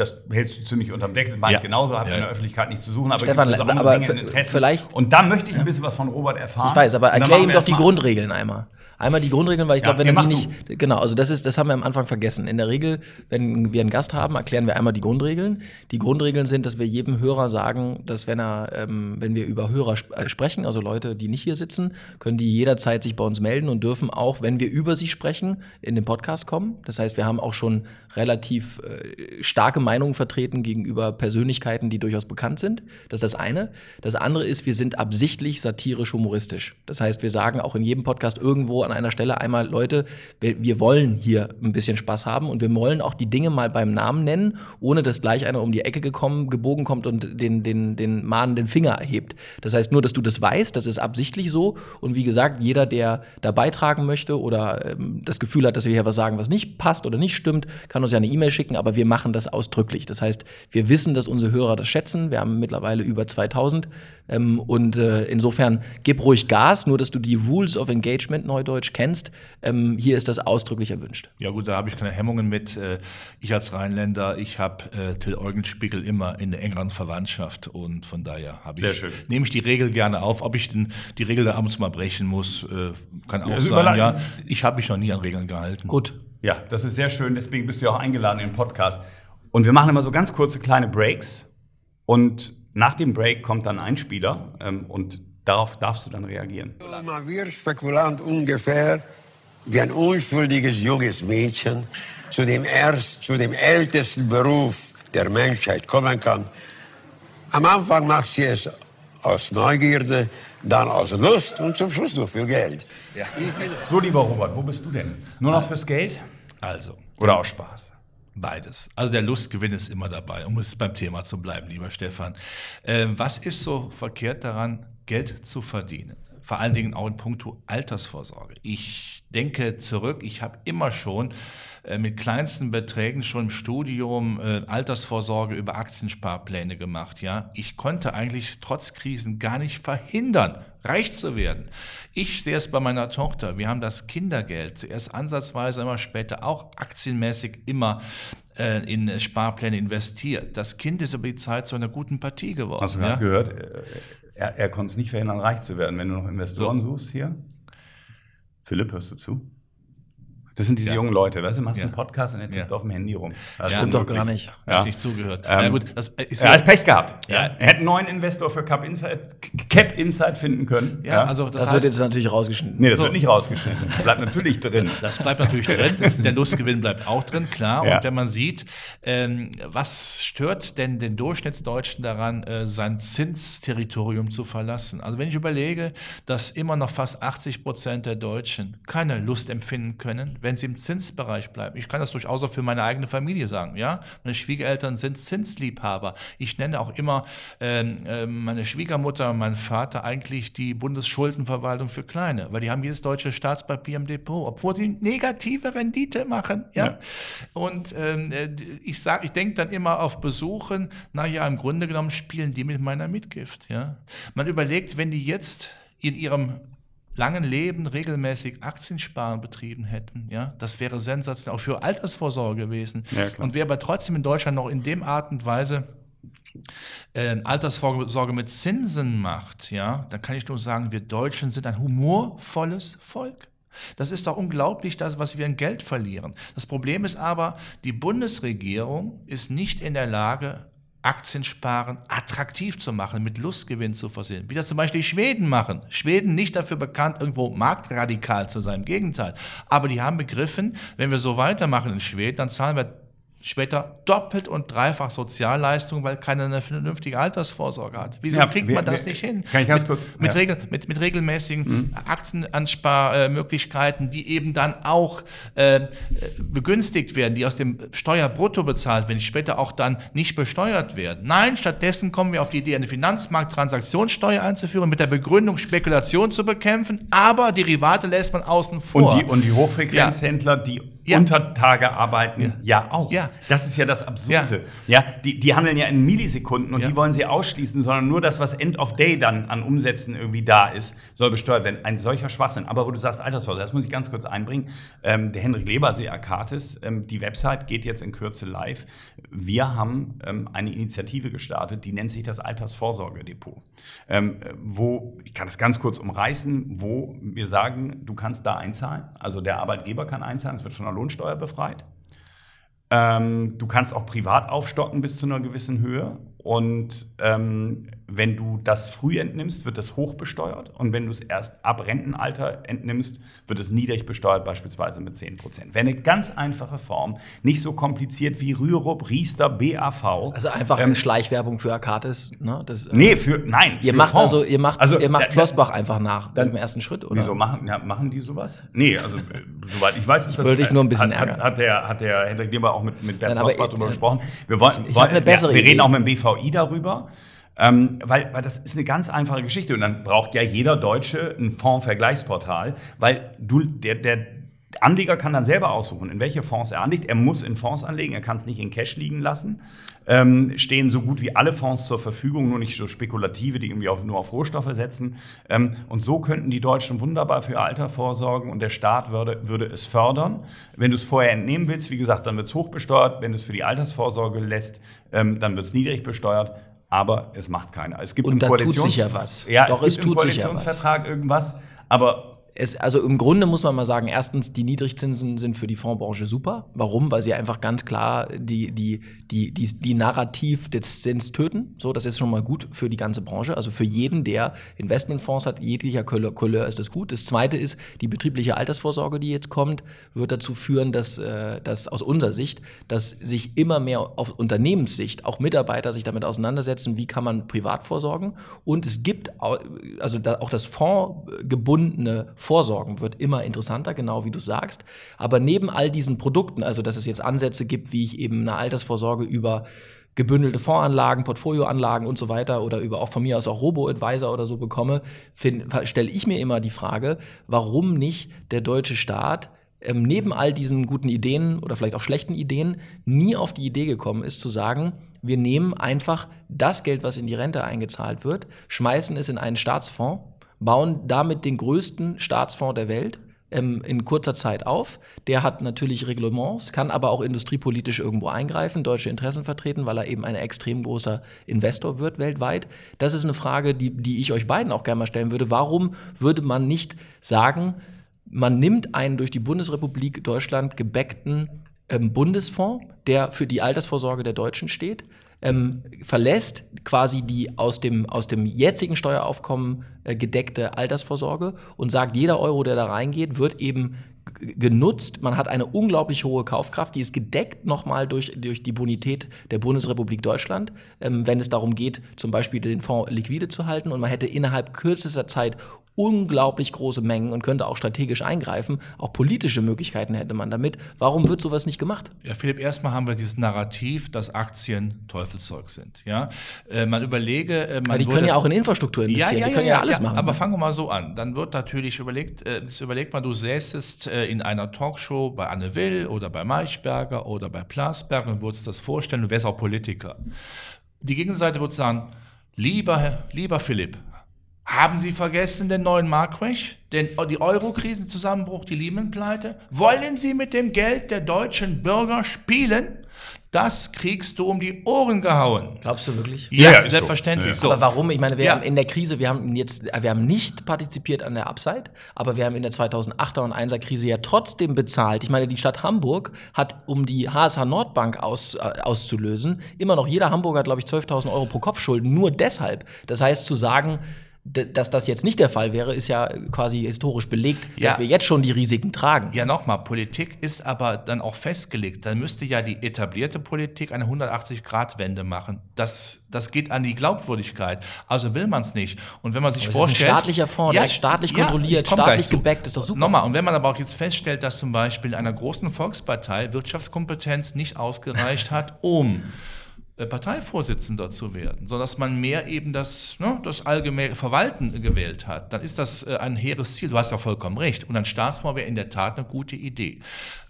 das hältst du ziemlich unterm Deckel, das meine ja. ich genauso, hat ja. in der Öffentlichkeit nichts zu suchen, aber Stefan, gibt aber Dinge, vielleicht Und da möchte ich ein bisschen was von Robert erfahren. Ich weiß, aber erklär ihm doch die Grundregeln einmal. Einmal die Grundregeln, weil ich ja, glaube, wenn er die nicht, du. genau, also das ist, das haben wir am Anfang vergessen. In der Regel, wenn wir einen Gast haben, erklären wir einmal die Grundregeln. Die Grundregeln sind, dass wir jedem Hörer sagen, dass wenn er, ähm, wenn wir über Hörer sp äh, sprechen, also Leute, die nicht hier sitzen, können die jederzeit sich bei uns melden und dürfen auch, wenn wir über sie sprechen, in den Podcast kommen. Das heißt, wir haben auch schon relativ äh, starke Meinungen vertreten gegenüber Persönlichkeiten, die durchaus bekannt sind. Das ist das eine. Das andere ist, wir sind absichtlich satirisch humoristisch. Das heißt, wir sagen auch in jedem Podcast irgendwo an einer Stelle einmal, Leute, wir, wir, wollen hier ein bisschen Spaß haben und wir wollen auch die Dinge mal beim Namen nennen, ohne dass gleich einer um die Ecke gekommen, gebogen kommt und den, den, den mahnenden Finger erhebt. Das heißt, nur, dass du das weißt, das ist absichtlich so. Und wie gesagt, jeder, der da beitragen möchte oder ähm, das Gefühl hat, dass wir hier was sagen, was nicht passt oder nicht stimmt, kann uns ja eine E-Mail schicken, aber wir machen das ausdrücklich. Das heißt, wir wissen, dass unsere Hörer das schätzen. Wir haben mittlerweile über 2000 ähm, und äh, insofern gib ruhig Gas, nur dass du die Rules of Engagement Neudeutsch kennst. Ähm, hier ist das ausdrücklich erwünscht. Ja gut, da habe ich keine Hemmungen mit. Äh, ich als Rheinländer, ich habe äh, Till Eugenspiegel immer in der engeren Verwandtschaft und von daher habe ich, schön. nehme ich die Regel gerne auf. Ob ich den, die Regel da abends mal brechen muss, äh, kann auch ja, sein. Ja, ich habe mich noch nie an Regeln gehalten. Gut. Ja, das ist sehr schön. Deswegen bist du ja auch eingeladen in den Podcast. Und wir machen immer so ganz kurze kleine Breaks und nach dem Break kommt dann ein Spieler ähm, und darauf darfst du dann reagieren. Man wird Spekulant ungefähr wie ein unschuldiges junges Mädchen zu dem, erst, zu dem ältesten Beruf der Menschheit kommen kann. Am Anfang macht sie es aus Neugierde, dann aus Lust und zum Schluss nur für Geld. So, lieber Robert, wo bist du denn? Nur noch fürs Geld? Also, Oder aus Spaß? Beides. Also der Lustgewinn ist immer dabei, um es beim Thema zu bleiben, lieber Stefan. Ähm, was ist so verkehrt daran, Geld zu verdienen? Vor allen Dingen auch in puncto Altersvorsorge. Ich denke zurück, ich habe immer schon äh, mit kleinsten Beträgen schon im Studium äh, Altersvorsorge über Aktiensparpläne gemacht. Ja, ich konnte eigentlich trotz Krisen gar nicht verhindern, reich zu werden. Ich sehe es bei meiner Tochter. Wir haben das Kindergeld zuerst ansatzweise, immer später auch aktienmäßig immer äh, in Sparpläne investiert. Das Kind ist über die Zeit zu einer guten Partie geworden. Hast du ja? gehört? Er, er konnte es nicht verhindern, reich zu werden. Wenn du noch Investoren suchst hier. Philipp, hörst du zu? Das sind diese Ja. jungen Leute, weißt du, machst Ja. einen Podcast und er tippt Ja. auf dem Handy rum. Das Ja. ist Stimmt doch gar nicht. Ja. Ja. Nicht zugehört. Ähm, ja gut, das ist Er hat Pech gehabt. Ja. Er hätte einen neuen Investor für Cap Insight, Cap Insight finden können. ja, also das, Das, heißt, wird jetzt natürlich rausgeschnitten. nee, das So. wird nicht rausgeschnitten. Bleibt natürlich drin. Das bleibt natürlich drin. Der Lustgewinn bleibt auch drin, klar. Ja. Und wenn man sieht, ähm, was stört denn den Durchschnittsdeutschen daran, äh, sein Zinsterritorium zu verlassen? Also wenn ich überlege, dass immer noch fast 80 Prozent der Deutschen keine Lust empfinden können, wenn sie im Zinsbereich bleiben. Ich kann das durchaus auch für meine eigene Familie sagen. Ja, meine Schwiegereltern sind Zinsliebhaber. Ich nenne auch immer ähm, äh, meine Schwiegermutter, meinen Vater eigentlich die Bundesschuldenverwaltung für Kleine, weil die haben jedes deutsche Staatspapier im Depot, obwohl sie negative Rendite machen. Ja. Ja. Und ähm, äh, ich sage, ich denke dann immer auf Besuchen, naja, im Grunde genommen spielen die mit meiner Mitgift. Ja. Man überlegt, wenn die jetzt in ihrem langen Leben regelmäßig Aktiensparen betrieben hätten, ja, das wäre sensationell auch für Altersvorsorge gewesen. Ja, und wer aber trotzdem in Deutschland noch in dem Art und Weise äh, Altersvorsorge mit Zinsen macht, ja, dann kann ich nur sagen, wir Deutschen sind ein humorvolles Volk. Das ist doch unglaublich, das, was wir an Geld verlieren. Das Problem ist aber, die Bundesregierung ist nicht in der Lage, Aktiensparen attraktiv zu machen, mit Lustgewinn zu versehen. Wie das zum Beispiel die Schweden machen. Schweden nicht dafür bekannt, irgendwo marktradikal zu sein. Im Gegenteil. Aber die haben begriffen, wenn wir so weitermachen in Schweden, dann zahlen wir später doppelt und dreifach Sozialleistungen, weil keiner eine vernünftige Altersvorsorge hat. Wieso Ja, kriegt wir- man das wir- nicht hin? kann ich ganz mit, kurz- mit, ja. Regel, mit, mit regelmäßigen Aktienansparmöglichkeiten, die eben dann auch äh, begünstigt werden, die aus dem Steuerbrutto bezahlt werden, die später auch dann nicht besteuert werden. Nein, stattdessen kommen wir auf die Idee, eine Finanzmarkttransaktionssteuer einzuführen, mit der Begründung, Spekulation zu bekämpfen, aber Derivate lässt man außen vor. Und die, und die Hochfrequenzhändler, die Ja. unter Tage arbeiten, ja, auch. Ja. Das ist ja das Absurde. Ja. die, die handeln ja in Millisekunden und Ja. die wollen sie ausschließen, sondern nur das, was End of Day dann an Umsätzen irgendwie da ist, soll besteuert werden. Ein solcher Schwachsinn. Aber wo du sagst Altersvorsorge, das muss ich ganz kurz einbringen. Ähm, der Henrik Lebersee Akatis, ähm, die Website geht jetzt in Kürze live. Wir haben ähm, eine Initiative gestartet, die nennt sich das Altersvorsorgedepot. Ähm, wo, ich kann das ganz kurz umreißen, wo wir sagen, du kannst da einzahlen. Also der Arbeitgeber kann einzahlen, es wird von der Lohnsteuer befreit. Ähm, du kannst auch privat aufstocken bis zu einer gewissen Höhe. Und ähm, wenn du das früh entnimmst, wird das hoch besteuert. Und wenn du es erst ab Rentenalter entnimmst, wird es niedrig besteuert, beispielsweise mit 10 Prozent. Wäre eine ganz einfache Form, nicht so kompliziert wie Rürup, Riester, BAV. Also einfach Ähm, eine Schleichwerbung für Akatis. Ne? Das, äh, Nee, für, nein. Ihr für macht Fonds. also, ihr macht, also, ihr macht da- Flossbach einfach nach dann- im ersten Schritt, oder? Wieso machen, ja, machen die sowas? Nee, also äh, soweit ich weiß, ist das wollte dich nur ein bisschen hat, hat, ärgern. hat der hat der Hendrik Lieber auch mit mit Bernd Flossbach ich- darüber äh, gesprochen. Wir wollen, ich wollen eine bessere wir, wir reden auch mit dem BVI darüber. Ähm, weil, weil das ist eine ganz einfache Geschichte und dann braucht ja jeder Deutsche ein Fondsvergleichsportal, weil du, der, der Anleger kann dann selber aussuchen, in welche Fonds er anlegt. Er muss in Fonds anlegen, er kann es nicht in Cash liegen lassen. Ähm, stehen so gut wie alle Fonds zur Verfügung, nur nicht so spekulative, die irgendwie auf, nur auf Rohstoffe setzen. Ähm, und so könnten die Deutschen wunderbar für ihr Alter vorsorgen und der Staat würde, würde es fördern. Wenn du es vorher entnehmen willst, wie gesagt, dann wird es hochbesteuert. Wenn du es für die Altersvorsorge lässt, ähm, dann wird es niedrig besteuert. Aber es macht keiner. Es gibt Und im da tut sich ja was. Ja, Doch, es es gibt im ja was. Koalitionsvertrag irgendwas, aber es, also im Grunde muss man mal sagen, erstens, die Niedrigzinsen sind für die Fondsbranche super. Warum? Weil sie einfach ganz klar die, die, die, die, die Narrativ des Zins töten. So, das ist schon mal gut für die ganze Branche. Also für jeden, der Investmentfonds hat, jeglicher Couleur ist das gut. Das zweite ist, die betriebliche Altersvorsorge, die jetzt kommt, wird dazu führen, dass, äh, dass aus unserer Sicht, dass sich immer mehr auf Unternehmenssicht auch Mitarbeiter sich damit auseinandersetzen, wie kann man privat vorsorgen. Und es gibt also auch das fondsgebundene Vorsorgen wird immer interessanter, genau wie du sagst. Aber neben all diesen Produkten, also dass es jetzt Ansätze gibt, wie ich eben eine Altersvorsorge über gebündelte Fondsanlagen, Portfolioanlagen und so weiter oder über auch von mir aus auch Robo-Advisor oder so bekomme, stelle ich mir immer die Frage, warum nicht der deutsche Staat ähm, neben all diesen guten Ideen oder vielleicht auch schlechten Ideen nie auf die Idee gekommen ist zu sagen, wir nehmen einfach das Geld, was in die Rente eingezahlt wird, schmeißen es in einen Staatsfonds bauen damit den größten Staatsfonds der Welt ähm, in kurzer Zeit auf. Der hat natürlich Reglements, kann aber auch industriepolitisch irgendwo eingreifen, deutsche Interessen vertreten, weil er eben ein extrem großer Investor wird weltweit. Das ist eine Frage, die, die ich euch beiden auch gerne mal stellen würde. Warum würde man nicht sagen, man nimmt einen durch die Bundesrepublik Deutschland gebäckten ähm, Bundesfonds, der für die Altersvorsorge der Deutschen steht, ähm, verlässt quasi die aus dem, aus dem jetzigen Steueraufkommen äh, gedeckte Altersvorsorge und sagt, jeder Euro, der da reingeht, wird eben genutzt. Man hat eine unglaublich hohe Kaufkraft, die ist gedeckt nochmal durch, durch die Bonität der Bundesrepublik Deutschland, ähm, wenn es darum geht, zum Beispiel den Fonds liquide zu halten. Und man hätte innerhalb kürzester Zeit unglaublich große Mengen und könnte auch strategisch eingreifen. Auch politische Möglichkeiten hätte man damit. Warum wird sowas nicht gemacht? Ja, Philipp, erstmal haben wir dieses Narrativ, dass Aktien Teufelszeug sind. Ja, äh, man überlege, äh, man aber die können ja auch in Infrastruktur investieren. Ja, ja, die können ja, ja, alles machen. Aber fangen wir mal so an. Dann wird natürlich überlegt, äh, überlegt man, du säßest äh, in einer Talkshow bei Anne Will oder bei Maischberger oder bei Plasberg und würdest das vorstellen, du wärst auch Politiker. Die Gegenseite wird sagen, lieber, lieber Philipp, haben Sie vergessen den neuen Markwech? Den, die Euro-Krisenzusammenbruch, die Lehman-Pleite? Wollen Sie mit dem Geld der deutschen Bürger spielen? Das kriegst du um die Ohren gehauen. Glaubst du wirklich? Ja, ja selbstverständlich. So. Aber warum? Ich meine, wir ja. haben in der Krise, wir haben jetzt, wir haben nicht partizipiert an der Upside, aber wir haben in der 2008er und 1er Krise ja trotzdem bezahlt. Ich meine, die Stadt Hamburg hat, um die HSH Nordbank aus, äh, auszulösen, immer noch jeder Hamburger glaube ich, 12.000 Euro pro Kopf Schulden. Nur deshalb. Das heißt, zu sagen, dass das jetzt nicht der Fall wäre, ist ja quasi historisch belegt, ja. dass wir jetzt schon die Risiken tragen. Ja, nochmal, Politik ist aber dann auch festgelegt. Dann müsste ja die etablierte Politik eine 180-Grad-Wende machen. Das, das geht an die Glaubwürdigkeit. Also will man es nicht. Und wenn man sich aber vorstellt. Das ist ein staatlicher Fonds, ja, der ist staatlich kontrolliert, staatlich gebackt, ist doch super. Nochmal, und wenn man aber auch jetzt feststellt, dass zum Beispiel in einer großen Volkspartei Wirtschaftskompetenz nicht ausgereicht hat, um Parteivorsitzender zu werden, sondern dass man mehr eben das, ne, das allgemeine Verwalten gewählt hat, dann ist das äh, ein hehres Ziel. Du hast ja vollkommen recht. Und ein Staatsfonds wäre in der Tat eine gute Idee.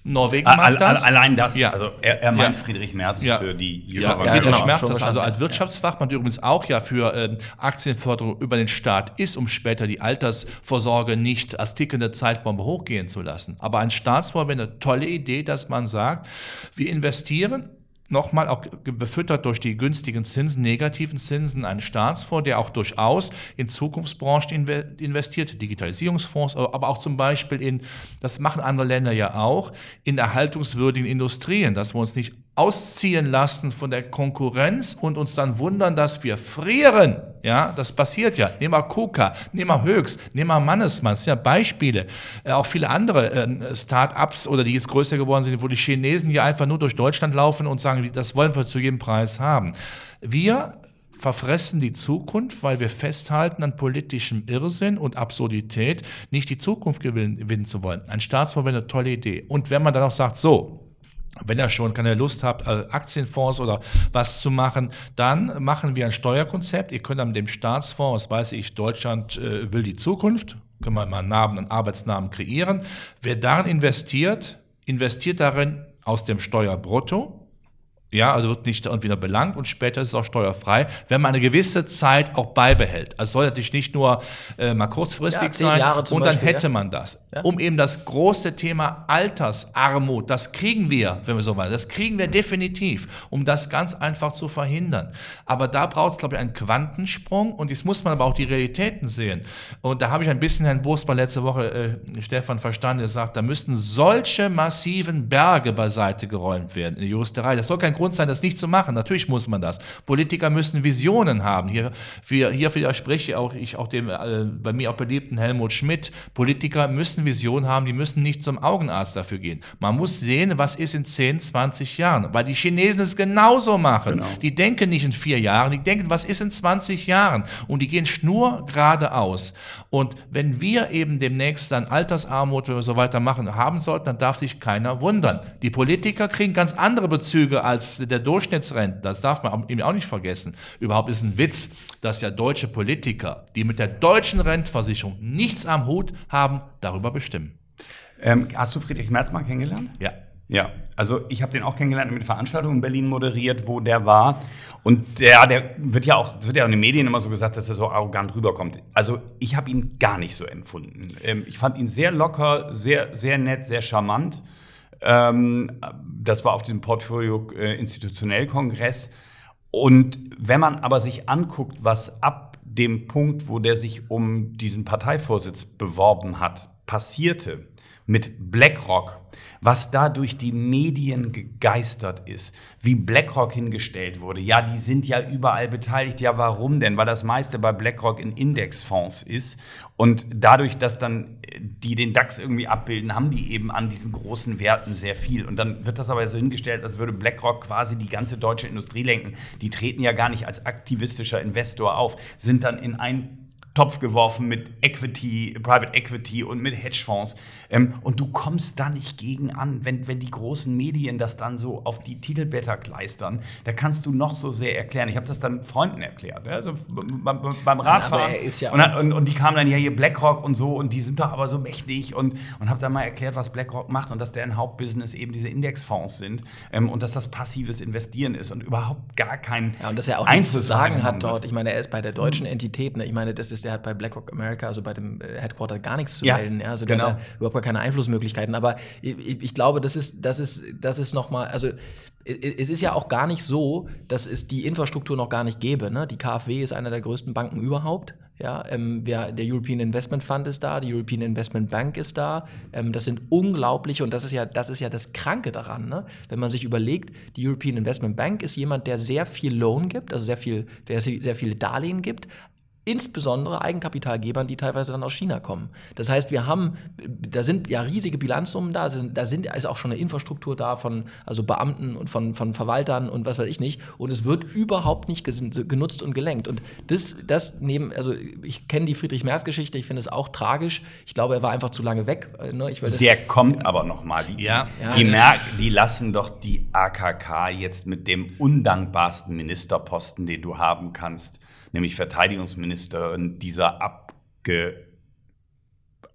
Norwegen macht all, das. Allein das, ja. also er, er meint ja. Friedrich Merz ja. für die ja, ja, Friedrich genau, Merz, das also als Wirtschaftsfachmann, der übrigens auch ja für äh, Aktienförderung über den Staat ist, um später die Altersvorsorge nicht als tickende Zeitbombe hochgehen zu lassen. Aber ein Staatsfonds wäre eine tolle Idee, dass man sagt, wir investieren nochmal auch befüttert durch die günstigen Zinsen, negativen Zinsen, einen Staatsfonds, der auch durchaus in Zukunftsbranchen investiert, Digitalisierungsfonds, aber auch zum Beispiel in, das machen andere Länder ja auch, in erhaltungswürdigen Industrien, dass wir uns nicht ausziehen lassen von der Konkurrenz und uns dann wundern, dass wir frieren. Ja, das passiert ja. Nehmen wir KUKA, nehmen wir Höchst, nehmen wir Mannesmann, das sind ja Beispiele. Äh, auch viele andere äh, Start-ups oder die jetzt größer geworden sind, wo die Chinesen hier einfach nur durch Deutschland laufen und sagen, das wollen wir zu jedem Preis haben. Wir verfressen die Zukunft, weil wir festhalten an politischem Irrsinn und Absurdität, nicht die Zukunft gewinnen, gewinnen zu wollen. Ein Staatsfonds wäre eine tolle Idee. Und wenn man dann auch sagt, so, wenn ihr schon keine Lust habt, äh, Aktienfonds oder was zu machen, dann machen wir ein Steuerkonzept. Ihr könnt an dem Staatsfonds, was weiß ich, Deutschland äh, will die Zukunft, können wir mal einen Namen, einen Arbeitsnamen kreieren. Wer darin investiert, investiert darin aus dem Steuerbrutto Ja, also wird nicht entweder belangt und später ist es auch steuerfrei, wenn man eine gewisse Zeit auch beibehält. Also soll natürlich nicht nur äh, mal kurzfristig Ja, sein Jahre zum und dann Beispiel, hätte ja. man das. Ja. Um eben das große Thema Altersarmut, das kriegen wir, wenn wir so wollen, das kriegen wir definitiv, um das ganz einfach zu verhindern. Aber da braucht es, glaube ich, einen Quantensprung und jetzt muss man aber auch die Realitäten sehen. Und da habe ich ein bisschen Herrn Bosmann letzte Woche, äh, Stefan, verstanden, der sagt, da müssten solche massiven Berge beiseite geräumt werden in der Juristerei. Das soll kein Grund sein, das nicht zu machen. Natürlich muss man das. Politiker müssen Visionen haben. Hier, wir, hier widerspreche auch ich auch dem äh, bei mir auch beliebten Helmut Schmidt. Politiker müssen Visionen haben, die müssen nicht zum Augenarzt dafür gehen. Man muss sehen, was ist in 10, 20 Jahren. Weil die Chinesen es genauso machen. Die denken nicht in vier Jahren, die denken, was ist in 20 Jahren? Und die gehen schnur geradeaus. Und wenn wir eben demnächst dann Altersarmut, wenn wir so weitermachen, haben sollten, dann darf sich keiner wundern. Die Politiker kriegen ganz andere Bezüge als der Durchschnittsrentner. Das darf man eben auch nicht vergessen. Überhaupt ist ein Witz, dass ja deutsche Politiker, die mit der deutschen Rentenversicherung nichts am Hut haben, darüber bestimmen. Ähm, hast du Friedrich Merz mal kennengelernt? Ja. Ja, also ich habe den auch kennengelernt mit Veranstaltungen in Berlin moderiert, wo der war. Und der, der wird ja auch, wird ja auch in den Medien immer so gesagt, dass er so arrogant rüberkommt. Also ich habe ihn gar nicht so empfunden. Ähm, ich fand ihn sehr locker, sehr, sehr nett, sehr charmant. Ähm, das war auf dem Portfolio äh, Institutionell Kongress. Und wenn man aber sich anguckt, was ab dem Punkt, wo der sich um diesen Parteivorsitz beworben hat, passierte mit BlackRock, was da durch die Medien gegeistert ist, wie BlackRock hingestellt wurde. Ja, die sind ja überall beteiligt. Ja, warum denn? Weil das meiste bei BlackRock in Indexfonds ist. Und dadurch, dass dann die den DAX irgendwie abbilden, haben die eben an diesen großen Werten sehr viel. Und dann wird das aber so hingestellt, als würde BlackRock quasi die ganze deutsche Industrie lenken. Die treten ja gar nicht als aktivistischer Investor auf, sind dann in ein Topf geworfen mit Equity, Private Equity und mit Hedgefonds. Ähm, und du kommst da nicht gegen an, wenn, wenn die großen Medien das dann so auf die Titelblätter kleistern. Da kannst du noch so sehr erklären. Ich habe das dann Freunden erklärt, ja, also beim, beim Radfahren. ja und, und, und die kamen dann ja hier BlackRock und so und die sind doch aber so mächtig und, und habe dann mal erklärt, was BlackRock macht und dass deren Hauptbusiness eben diese Indexfonds sind ähm, und dass das passives Investieren ist und überhaupt gar kein Ja, und dass er auch nichts zu sagen hat dort. Ich meine, er ist bei der deutschen Entität. Ne? Ich meine, das ist, der hat bei BlackRock America, also bei dem äh, Headquarter, gar nichts zu Ja, melden. Ja? Also genau. der hat überhaupt gar keine Einflussmöglichkeiten. Aber ich, ich glaube, das ist, das ist, das ist nochmal, also es ist ja auch gar nicht so, dass es die Infrastruktur noch gar nicht gäbe. Ne? Die KfW ist einer der größten Banken überhaupt. Ja, ähm, wir, der European Investment Fund ist da, die European Investment Bank ist da. Ähm, das sind unglaubliche und das ist ja, das ist ja das Kranke daran, ne? wenn man sich überlegt, die European Investment Bank ist jemand, der sehr viel Loan gibt, also sehr viel, der sehr viele Darlehen gibt, insbesondere Eigenkapitalgebern, die teilweise dann aus China kommen. Das heißt, wir haben, da sind ja riesige Bilanzsummen da, sind, da sind, ist auch schon eine Infrastruktur da von also Beamten und von, von Verwaltern und was weiß ich nicht. Und es wird überhaupt nicht genutzt und gelenkt. Und das, das neben, also ich kenne die Friedrich-Merz-Geschichte, ich finde es auch tragisch. Ich glaube, er war einfach zu lange weg. äh, Ne? Ich will das, Der kommt aber noch mal. Die, Ja. die, Ja. merk, die lassen doch die AKK jetzt mit dem undankbarsten Ministerposten, den du haben kannst, nämlich Verteidigungsministerin dieser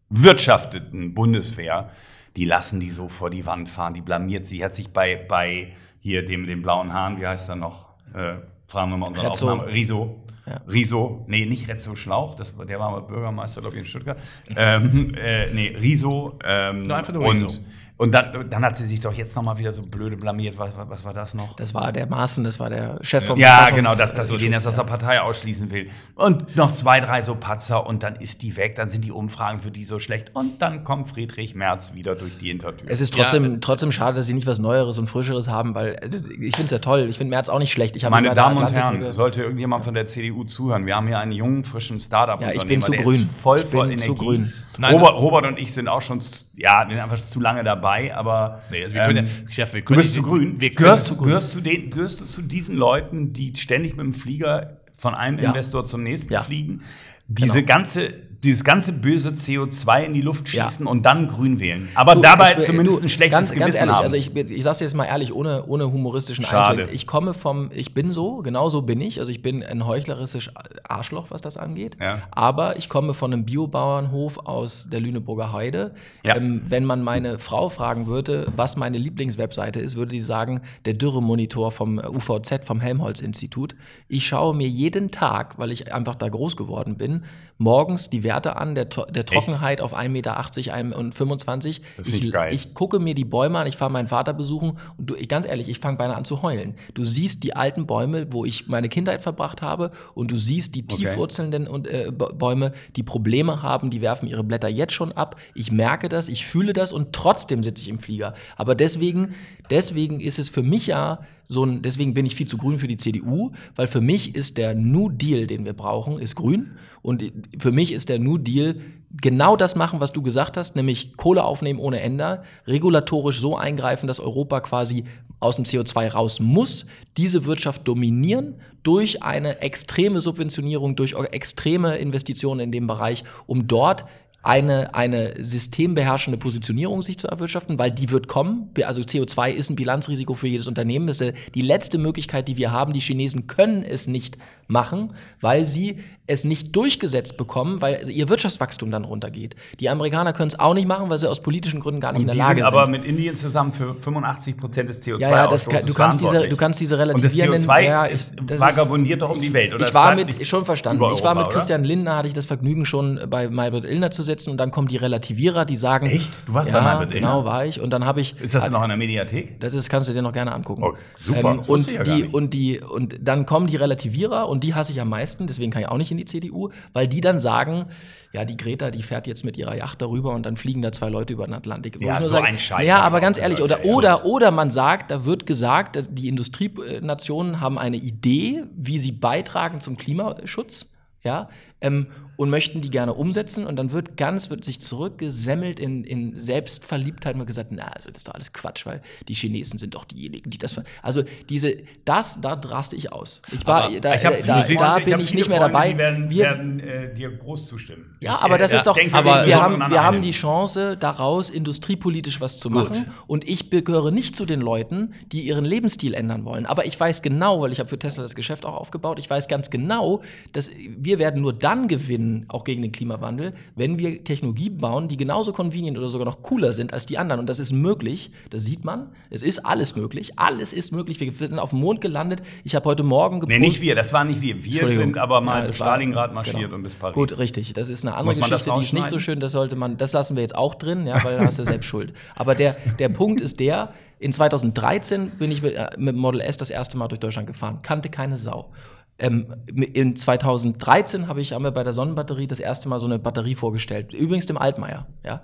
abgewirtschafteten Bundeswehr, die lassen die so vor die Wand fahren. Die blamiert sie. Hat sich bei, bei hier dem, dem blauen Haaren, wie heißt er noch? Äh, fragen wir mal unseren Rezzo. Aufnahme. Riso. Ja. Riso, nee, nicht Rezzo Schlauch, das, war- der war mal Bürgermeister, glaube ich, in Stuttgart. Ähm, äh, nee, Riso. Ähm, Nur einfach nur und, Riso. Und dann, dann hat sie sich doch jetzt noch mal wieder so blöde blamiert. Was, was war das noch? das war der Maaßen, das war der Chef vom ja, genau, dass, dass sie den jetzt ja. aus der Partei ausschließen will. Und noch zwei, drei so Patzer und dann ist die weg. Dann sind die Umfragen für die so schlecht. Und dann kommt Friedrich Merz wieder durch die Hintertür. Es ist trotzdem, trotzdem schade, dass sie nicht was Neueres und Frischeres haben, weil äh, ich finde es ja toll. Ich finde Merz auch nicht schlecht. Meine Damen und Herren, sollte irgendjemand von der CDU zuhören, wir haben hier einen jungen, frischen Startup-Unternehmer. Ja, ich bin zu der grün. Ist voll Ich bin voll zu Energie. grün. Nein, Robert, Robert und ich sind auch schon, ja, wir sind einfach zu lange dabei, aber Nee, also wir können ähm, ja- Chef, wir du können bist die- zu grün. wir können gehörst, zu du, grün. gehörst, zu den, gehörst du zu diesen Leuten, die ständig mit dem Flieger von einem Ja. Investor zum nächsten Ja. fliegen? Diese Genau. ganze dieses ganze böse CO2 in die Luft Ja. schießen und dann grün wählen. Aber Du, dabei ich- zumindest du, ein schlechtes ganz, Gewissen ganz ehrlich, haben. also ich, ich sag's jetzt mal ehrlich, ohne, ohne humoristischen Schade. Einblick. Ich komme vom, ich bin so, genau so bin ich. Also ich bin ein heuchlerisches Arschloch, was das angeht. Ja. Aber ich komme von einem Biobauernhof aus der Lüneburger Heide. Ja. Ähm, wenn man meine Frau fragen würde, was meine Lieblingswebseite ist, würde sie sagen, der Dürremonitor vom UVZ, vom Helmholtz-Institut. Ich schaue mir jeden Tag, weil ich einfach da groß geworden bin, morgens die Werte an, der, der Trockenheit auf 1,80 Meter und 25. Das ich geil. ich gucke mir die Bäume an, ich fahre meinen Vater besuchen und du, ich, ganz ehrlich, ich fange beinahe an zu heulen. Du siehst die alten Bäume, wo ich meine Kindheit verbracht habe und du siehst die tiefwurzelnden und, äh, Bäume, die Probleme haben, die werfen ihre Blätter jetzt schon ab. Ich merke das, ich fühle das und trotzdem sitze ich im Flieger. Aber deswegen, deswegen ist es für mich ja so ein, deswegen bin ich viel zu grün für die CDU, weil für mich ist der New Deal, den wir brauchen, ist grün. Und für mich ist der New Deal genau das machen, was du gesagt hast, nämlich Kohle aufnehmen ohne Ende, regulatorisch so eingreifen, dass Europa quasi aus dem CO2 raus muss, diese Wirtschaft dominieren durch eine extreme Subventionierung, durch extreme Investitionen in dem Bereich, um dort eine, eine systembeherrschende Positionierung sich zu erwirtschaften, weil die wird kommen. Also CO2 ist ein Bilanzrisiko für jedes Unternehmen. Das ist die letzte Möglichkeit, die wir haben. Die Chinesen können es nicht machen, weil sie es nicht durchgesetzt bekommen, weil ihr Wirtschaftswachstum dann runtergeht. Die Amerikaner können es auch nicht machen, weil sie aus politischen Gründen gar nicht in Und der die Lage sind aber mit Indien zusammen für 85 Prozent des CO2 Ja, ja, das kann, du, kannst diese, du kannst diese Und das relativierenden... CO2 ja, ist, das vagabundiert doch um die Welt. Oder ich war mit, schon verstanden, ich war mit? Christian Lindner, hatte ich das Vergnügen schon bei Maybrit Illner zu sitzen und dann kommen die Relativierer, die sagen... Echt? Du warst ja, bei Maybrit genau, war ich. Und dann habe ich... Ist das noch in der Mediathek? Das ist, kannst du dir noch gerne angucken. Oh, super, das und, ja die, und die und dann kommen die Relativierer und die hasse ich am meisten, deswegen kann ich auch nicht in die CDU, weil die dann sagen, ja, die Greta, die fährt jetzt mit ihrer Yacht darüber und dann fliegen da zwei Leute über den Atlantik. Ja, so ein Scheiß Ja, aber ganz ehrlich, oder oder oder man sagt, da wird gesagt, die Industrienationen haben eine Idee, wie sie beitragen zum Klimaschutz, ja, ähm, und möchten die gerne umsetzen und dann wird ganz, wird sich zurückgesemmelt in, in Selbstverliebtheit und gesagt, na, also das ist doch alles Quatsch, weil die Chinesen sind doch diejenigen, die das, also diese, das, da raste ich aus. Ich war, Aber da, ich hab, äh, da, siehst, da bin ich nicht mehr Freunde, dabei. Die werden, Wir, werden äh, dir groß zustimmen. ja, Ich, aber das ja, ist doch, denke, aber wir haben, wir haben die Chance, daraus industriepolitisch was zu machen. Und ich gehöre nicht zu den Leuten, die ihren Lebensstil ändern wollen. Aber ich weiß genau, weil ich habe für Tesla das Geschäft auch aufgebaut, ich weiß ganz genau, dass wir werden nur dann gewinnen, auch gegen den Klimawandel, wenn wir Technologie bauen, die genauso convenient oder sogar noch cooler sind als die anderen. Und das ist möglich, das sieht man. Es ist alles möglich. Alles ist möglich. Wir sind auf dem Mond gelandet. Ich habe heute Morgen Nee, nicht wir, das waren nicht wir. Wir sind aber mal Ja, bis Stalingrad marschiert genau. und bis Paris. Gut, richtig. Das ist eine andere Geschichte, die ist nicht so schön. Das sollte man, das lassen wir jetzt auch drin, ja, weil da hast du selbst Schuld. Aber der, der Punkt ist der, in 2013 bin ich mit, äh, mit dem Model S das erste Mal durch Deutschland gefahren. Kannte keine Sau. Ähm, in 2013 habe ich, wir bei der Sonnenbatterie das erste Mal so eine Batterie vorgestellt. Übrigens dem Altmaier, ja.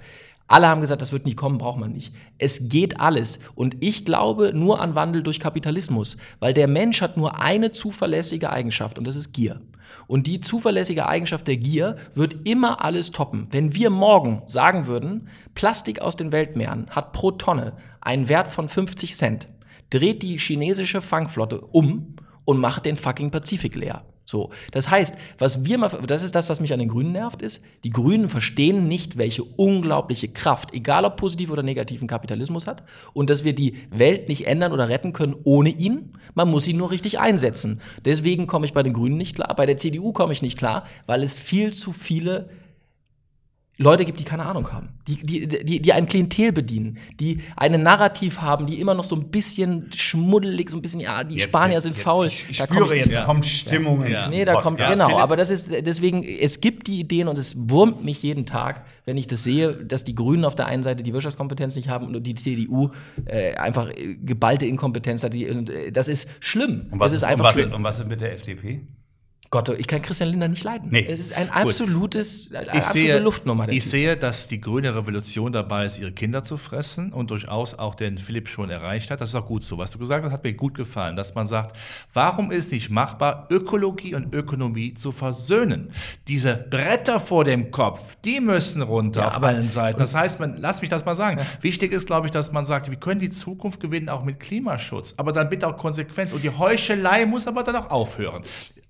Alle haben gesagt, das wird nie kommen, braucht man nicht. Es geht alles. Und ich glaube nur an Wandel durch Kapitalismus, weil der Mensch hat nur eine zuverlässige Eigenschaft und das ist Gier. Und die zuverlässige Eigenschaft der Gier wird immer alles toppen. Wenn wir morgen sagen würden, Plastik aus den Weltmeeren hat pro Tonne einen Wert von 50 Cent, dreht die chinesische Fangflotte um und macht den fucking Pazifik leer. So, das heißt, was wir mal, das ist das, was mich an den Grünen nervt, ist, die Grünen verstehen nicht, welche unglaubliche Kraft, egal ob positiv oder negativen Kapitalismus hat, und dass wir die Welt nicht ändern oder retten können ohne ihn. Man muss ihn nur richtig einsetzen. Deswegen komme ich bei den Grünen nicht klar, bei der CDU komme ich nicht klar, weil es viel zu viele Leute gibt, die keine Ahnung haben, die, die, die, die ein Klientel bedienen, die ein Narrativ haben, die immer noch so ein bisschen schmuddelig, so ein bisschen, ja, die Jetzt- Spanier jetzt- sind jetzt- faul. Ich, ich Da komm spüre, nicht jetzt kommt Stimmung Ja. Nee, da kommt, Podcast. genau, Philipp, aber das ist, deswegen, es gibt die Ideen und es wurmt mich jeden Tag, wenn ich das sehe, dass die Grünen auf der einen Seite die Wirtschaftskompetenz nicht haben und die CDU äh, einfach äh, geballte Inkompetenz hat. Die, und, äh, das ist schlimm. Und was, das ist und, einfach was, schlimm. und was ist mit der FDP? Gott, ich kann Christian Lindner nicht leiden. Nee. Es ist ein absolutes, eine Ich absolute sehe, Luftnummer. ich Typ. sehe, dass die grüne Revolution dabei ist, ihre Kinder zu fressen und durchaus auch den Philipp schon erreicht hat. Das ist auch gut so. Was du gesagt hast, hat mir gut gefallen, dass man sagt, warum ist nicht machbar, Ökologie und Ökonomie zu versöhnen? Diese Bretter vor dem Kopf, die müssen runter Ja, auf aber- allen Seiten. Das heißt, man, lass mich das mal sagen. Wichtig ist, glaube ich, dass man sagt, wir können die Zukunft gewinnen, auch mit Klimaschutz. Aber dann bitte auch Konsequenz. Und die Heuchelei muss aber dann auch aufhören.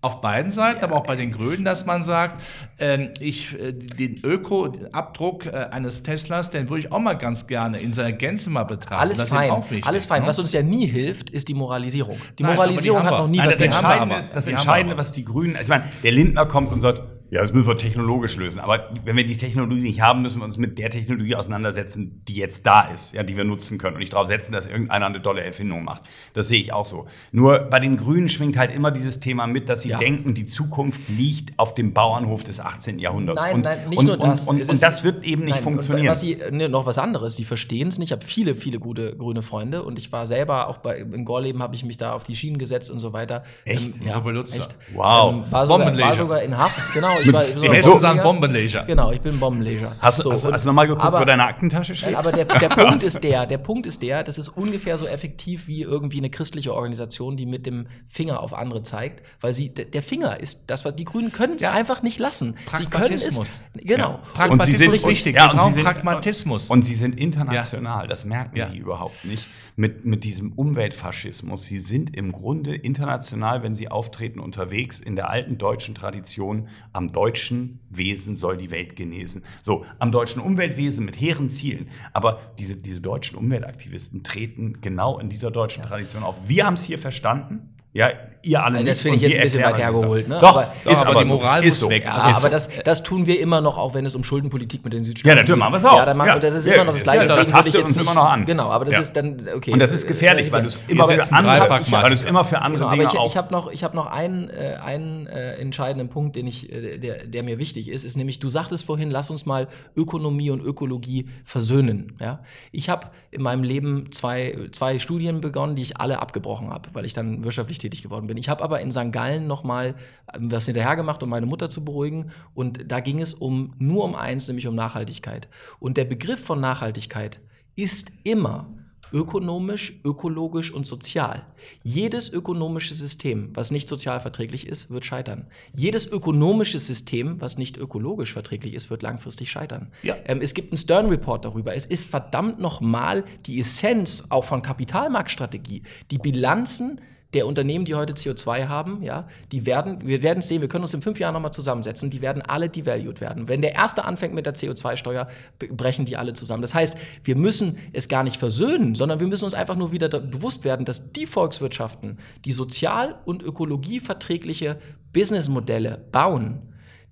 Auf beiden Seiten, aber auch bei den Grünen, dass man sagt, ähm, ich, äh, den Öko-Abdruck äh, eines Teslas, den würde ich auch mal ganz gerne in seiner Gänze mal betrachten. Alles Das fein, wichtig, alles fein. ne? Was uns ja nie hilft, ist die Moralisierung. Die Nein, die Moralisierung haben hat noch nie Nein, was das Entscheidende aber. ist, das Die Entscheidende, was die Grünen, also ich meine, der Lindner kommt und sagt, ja, das müssen wir technologisch lösen. Aber wenn wir die Technologie nicht haben, müssen wir uns mit der Technologie auseinandersetzen, die jetzt da ist, ja, die wir nutzen können und nicht darauf setzen, dass irgendeiner eine tolle Erfindung macht. Das sehe ich auch so. Nur bei den Grünen schwingt halt immer dieses Thema mit, dass sie Ja. denken, die Zukunft liegt auf dem Bauernhof des 18. Jahrhunderts. Nein, und, nein, nicht und, nur das. Und, und, Es und ist- das wird eben nicht Nein, funktionieren. Und was sie, ne, noch was anderes, sie verstehen es nicht. Ich habe viele, viele gute grüne Freunde und ich war selber auch bei, im Gorleben habe ich mich da auf die Schienen gesetzt und so weiter. Echt? ja, Revoluzzer. echt. Wow. Ähm, war, sogar, war sogar in Haft, genau. Ich Mit- war, so- Hessen so- sagen Bombenleger. Genau, ich bin Bombenleger. hast du, So, hast, und- hast du nochmal geguckt, aber- wo deine Aktentasche steht? Aber der, der Punkt ist der, der Punkt ist der, das ist ungefähr so effektiv wie irgendwie eine christliche Organisation, die mit dem Finger auf andere zeigt, weil sie, der, Finger ist das, was die Grünen können es Ja. einfach nicht lassen. Sie können es, Pragmatismus. genau. Pragmatismus sind- ist wichtig. ja, und sie sind- Pragmatismus. Und sie sind international, das merken Ja. die überhaupt nicht. Mit, mit diesem Umweltfaschismus. Sie sind im Grunde international, wenn sie auftreten, unterwegs in der alten deutschen Tradition. Am deutschen Wesen soll die Welt genesen. So, am deutschen Umweltwesen mit hehren Zielen. Aber diese, diese deutschen Umweltaktivisten treten genau in dieser deutschen Tradition auf. Wir haben es hier verstanden. Ja, ihr alle Das nicht. finde ich jetzt wir ein bisschen weit das hergeholt, ne? Doch, Aber- ist aber aber die so. Moral ist so. weg. Ja, Also ist aber das, das tun wir immer noch, auch wenn es um Schuldenpolitik mit den Südstaaten Ja, natürlich machen wir es auch. Ja, dann machen, Ja. das ist Ja, immer noch das ja, Gleiche. das deswegen haftet uns nicht, immer noch an. Genau, aber das Ja. ist dann, okay. Und das ist gefährlich, Äh, weil du es wir immer für setzen andere, drei weil du es Pragmatiker. immer für andere Genau, aber Dinge ich, auf. ich habe noch, ich hab noch einen, äh, einen äh, entscheidenden Punkt, den ich, äh, der, der mir wichtig ist, ist nämlich, du sagtest vorhin, lass uns mal Ökonomie und Ökologie versöhnen. Ja? Ich habe in meinem Leben zwei, zwei Studien begonnen, die ich alle abgebrochen habe, weil ich dann wirtschaftlich tätig geworden bin. Ich habe aber in St. Gallen noch mal ähm, was hinterher gemacht, um meine Mutter zu beruhigen. Und da ging es um nur um eins, nämlich um Nachhaltigkeit. Und der Begriff von Nachhaltigkeit ist immer ökonomisch, ökologisch und sozial. Jedes ökonomische System, was nicht sozial verträglich ist, wird scheitern. Jedes ökonomische System, was nicht ökologisch verträglich ist, wird langfristig scheitern. Ja. Ähm, es gibt einen Stern-Report darüber. Es ist verdammt nochmal die Essenz auch von Kapitalmarktstrategie. Die Bilanzen der Unternehmen, die heute CO2 haben, ja, die werden, wir werden es sehen, wir können uns in fünf Jahren nochmal zusammensetzen, die werden alle devalued werden. Wenn der erste anfängt mit der CO2-Steuer, be- brechen die alle zusammen. Das heißt, wir müssen es gar nicht versöhnen, sondern wir müssen uns einfach nur wieder bewusst werden, dass die Volkswirtschaften, die sozial- und ökologieverträgliche Businessmodelle bauen,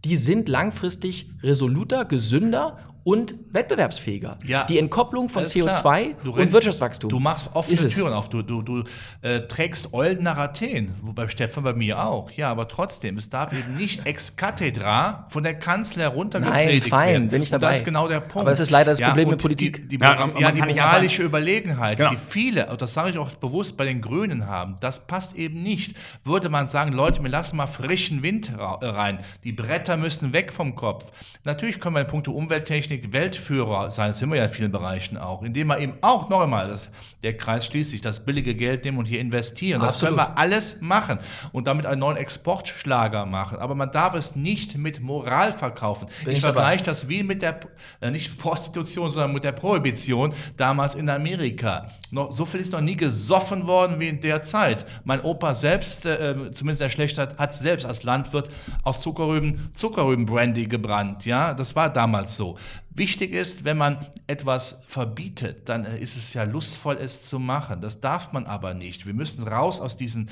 die sind langfristig resoluter, gesünder und wettbewerbsfähiger. Ja, die Entkopplung von Alles CO2 klar. Du und Wirtschaftswachstum. Du machst offene. Türen auf. Du, du, du äh, trägst Oldener Athen, wo bei Stefan bei mir auch. Ja, aber trotzdem, es darf eben nicht ex cathedra von der Kanzler heruntergepredigt Nein, fein, werden. bin ich Und dabei. das ist genau der Punkt. Aber es ist leider das Problem und mit Politik. Die, die, Ja, ja, ja, die moralische Überlegenheit, Genau. die viele, und das sage ich auch bewusst bei den Grünen haben, das passt eben nicht. Würde man sagen, Leute, wir lassen mal frischen Wind rein. Die Bretter müssen weg vom Kopf. Natürlich können wir in puncto Umwelttechnik Weltführer sein, das sind wir ja in vielen Bereichen auch, indem wir eben auch noch einmal, das, der Kreis schließt sich, das billige Geld nehmen und hier investieren. Das Absolut. können wir alles machen und damit einen neuen Exportschlager machen. Aber man darf es nicht mit Moral verkaufen. Bin ich vergleiche das wie mit der, äh, nicht Prostitution, sondern mit der Prohibition damals in Amerika. Noch, so viel ist noch nie gesoffen worden wie in der Zeit. Mein Opa selbst, äh, zumindest der Schlechter, hat selbst als Landwirt aus Zuckerrüben Zuckerrübenbrandy gebrannt. Ja, das war damals so. Wichtig ist, wenn man etwas verbietet, dann ist es ja lustvoll, es zu machen. Das darf man aber nicht. Wir müssen raus aus diesen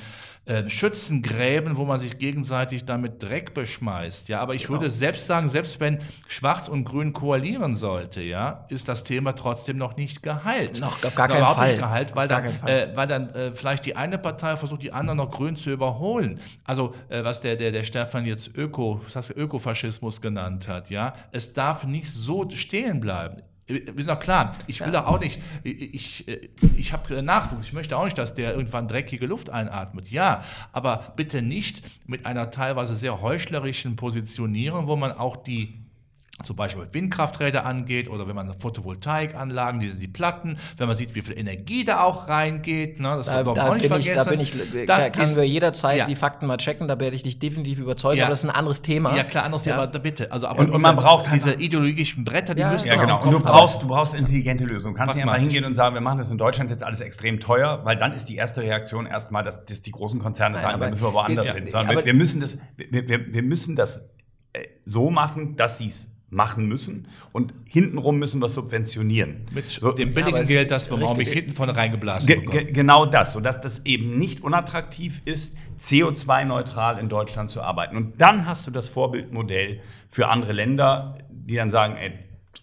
äh, Schützengräben, wo man sich gegenseitig damit Dreck beschmeißt. Ja, aber ich würde selbst sagen, selbst wenn Schwarz und Grün koalieren sollte, ja, ist das Thema trotzdem noch nicht geheilt. Noch auf gar Noch keinen überhaupt Fall. Nicht geheilt, weil dann, äh, weil dann äh, vielleicht die eine Partei versucht, die andere noch grün zu überholen. Also äh, was der, der, der Stefan jetzt Öko, was heißt Ökofaschismus genannt hat, ja, es darf nicht so stehen bleiben. Wir sind doch klar, ich will doch auch nicht, ich, ich, äh, ich habe Nachwuchs, ich möchte auch nicht, dass der irgendwann dreckige Luft einatmet. Ja, aber bitte nicht mit einer teilweise sehr heuchlerischen Positionierung, wo man auch die zum Beispiel was Windkrafträder angeht oder wenn man Photovoltaikanlagen, die sind die Platten, wenn man sieht, wie viel Energie da auch reingeht, ne, das Da, darf man auch nicht bin ich, da vergessen. bin ich, Das da können ist- wir jederzeit ja. die Fakten mal checken, da werde ich dich definitiv überzeugen, Ja. aber das ist ein anderes Thema. Ja, klar, anders, Ja. aber da bitte. Also, aber Und- und man diese- braucht diese ideologischen Bretter, die Ja, müssen Ja, genau. Und du brauchst, du brauchst intelligente Lösungen. Du kannst nicht einfach hingehen und sagen, wir machen das in Deutschland jetzt alles extrem teuer, weil dann ist die erste Reaktion erstmal, dass, dass die großen Konzerne Nein, sagen, da müssen wir woanders Ja, hin. Sondern wir, wir, müssen das, wir, wir, wir müssen das äh, so machen, dass sie es machen müssen und hintenrum müssen wir subventionieren. Mit So, dem billigen ist Geld, das wir richtig- morgen hinten vorne reingeblasen Ge bekommen. ge genau das, sodass das eben nicht unattraktiv ist, CO2-neutral in Deutschland zu arbeiten. Und dann hast du das Vorbildmodell für andere Länder, die dann sagen, ey,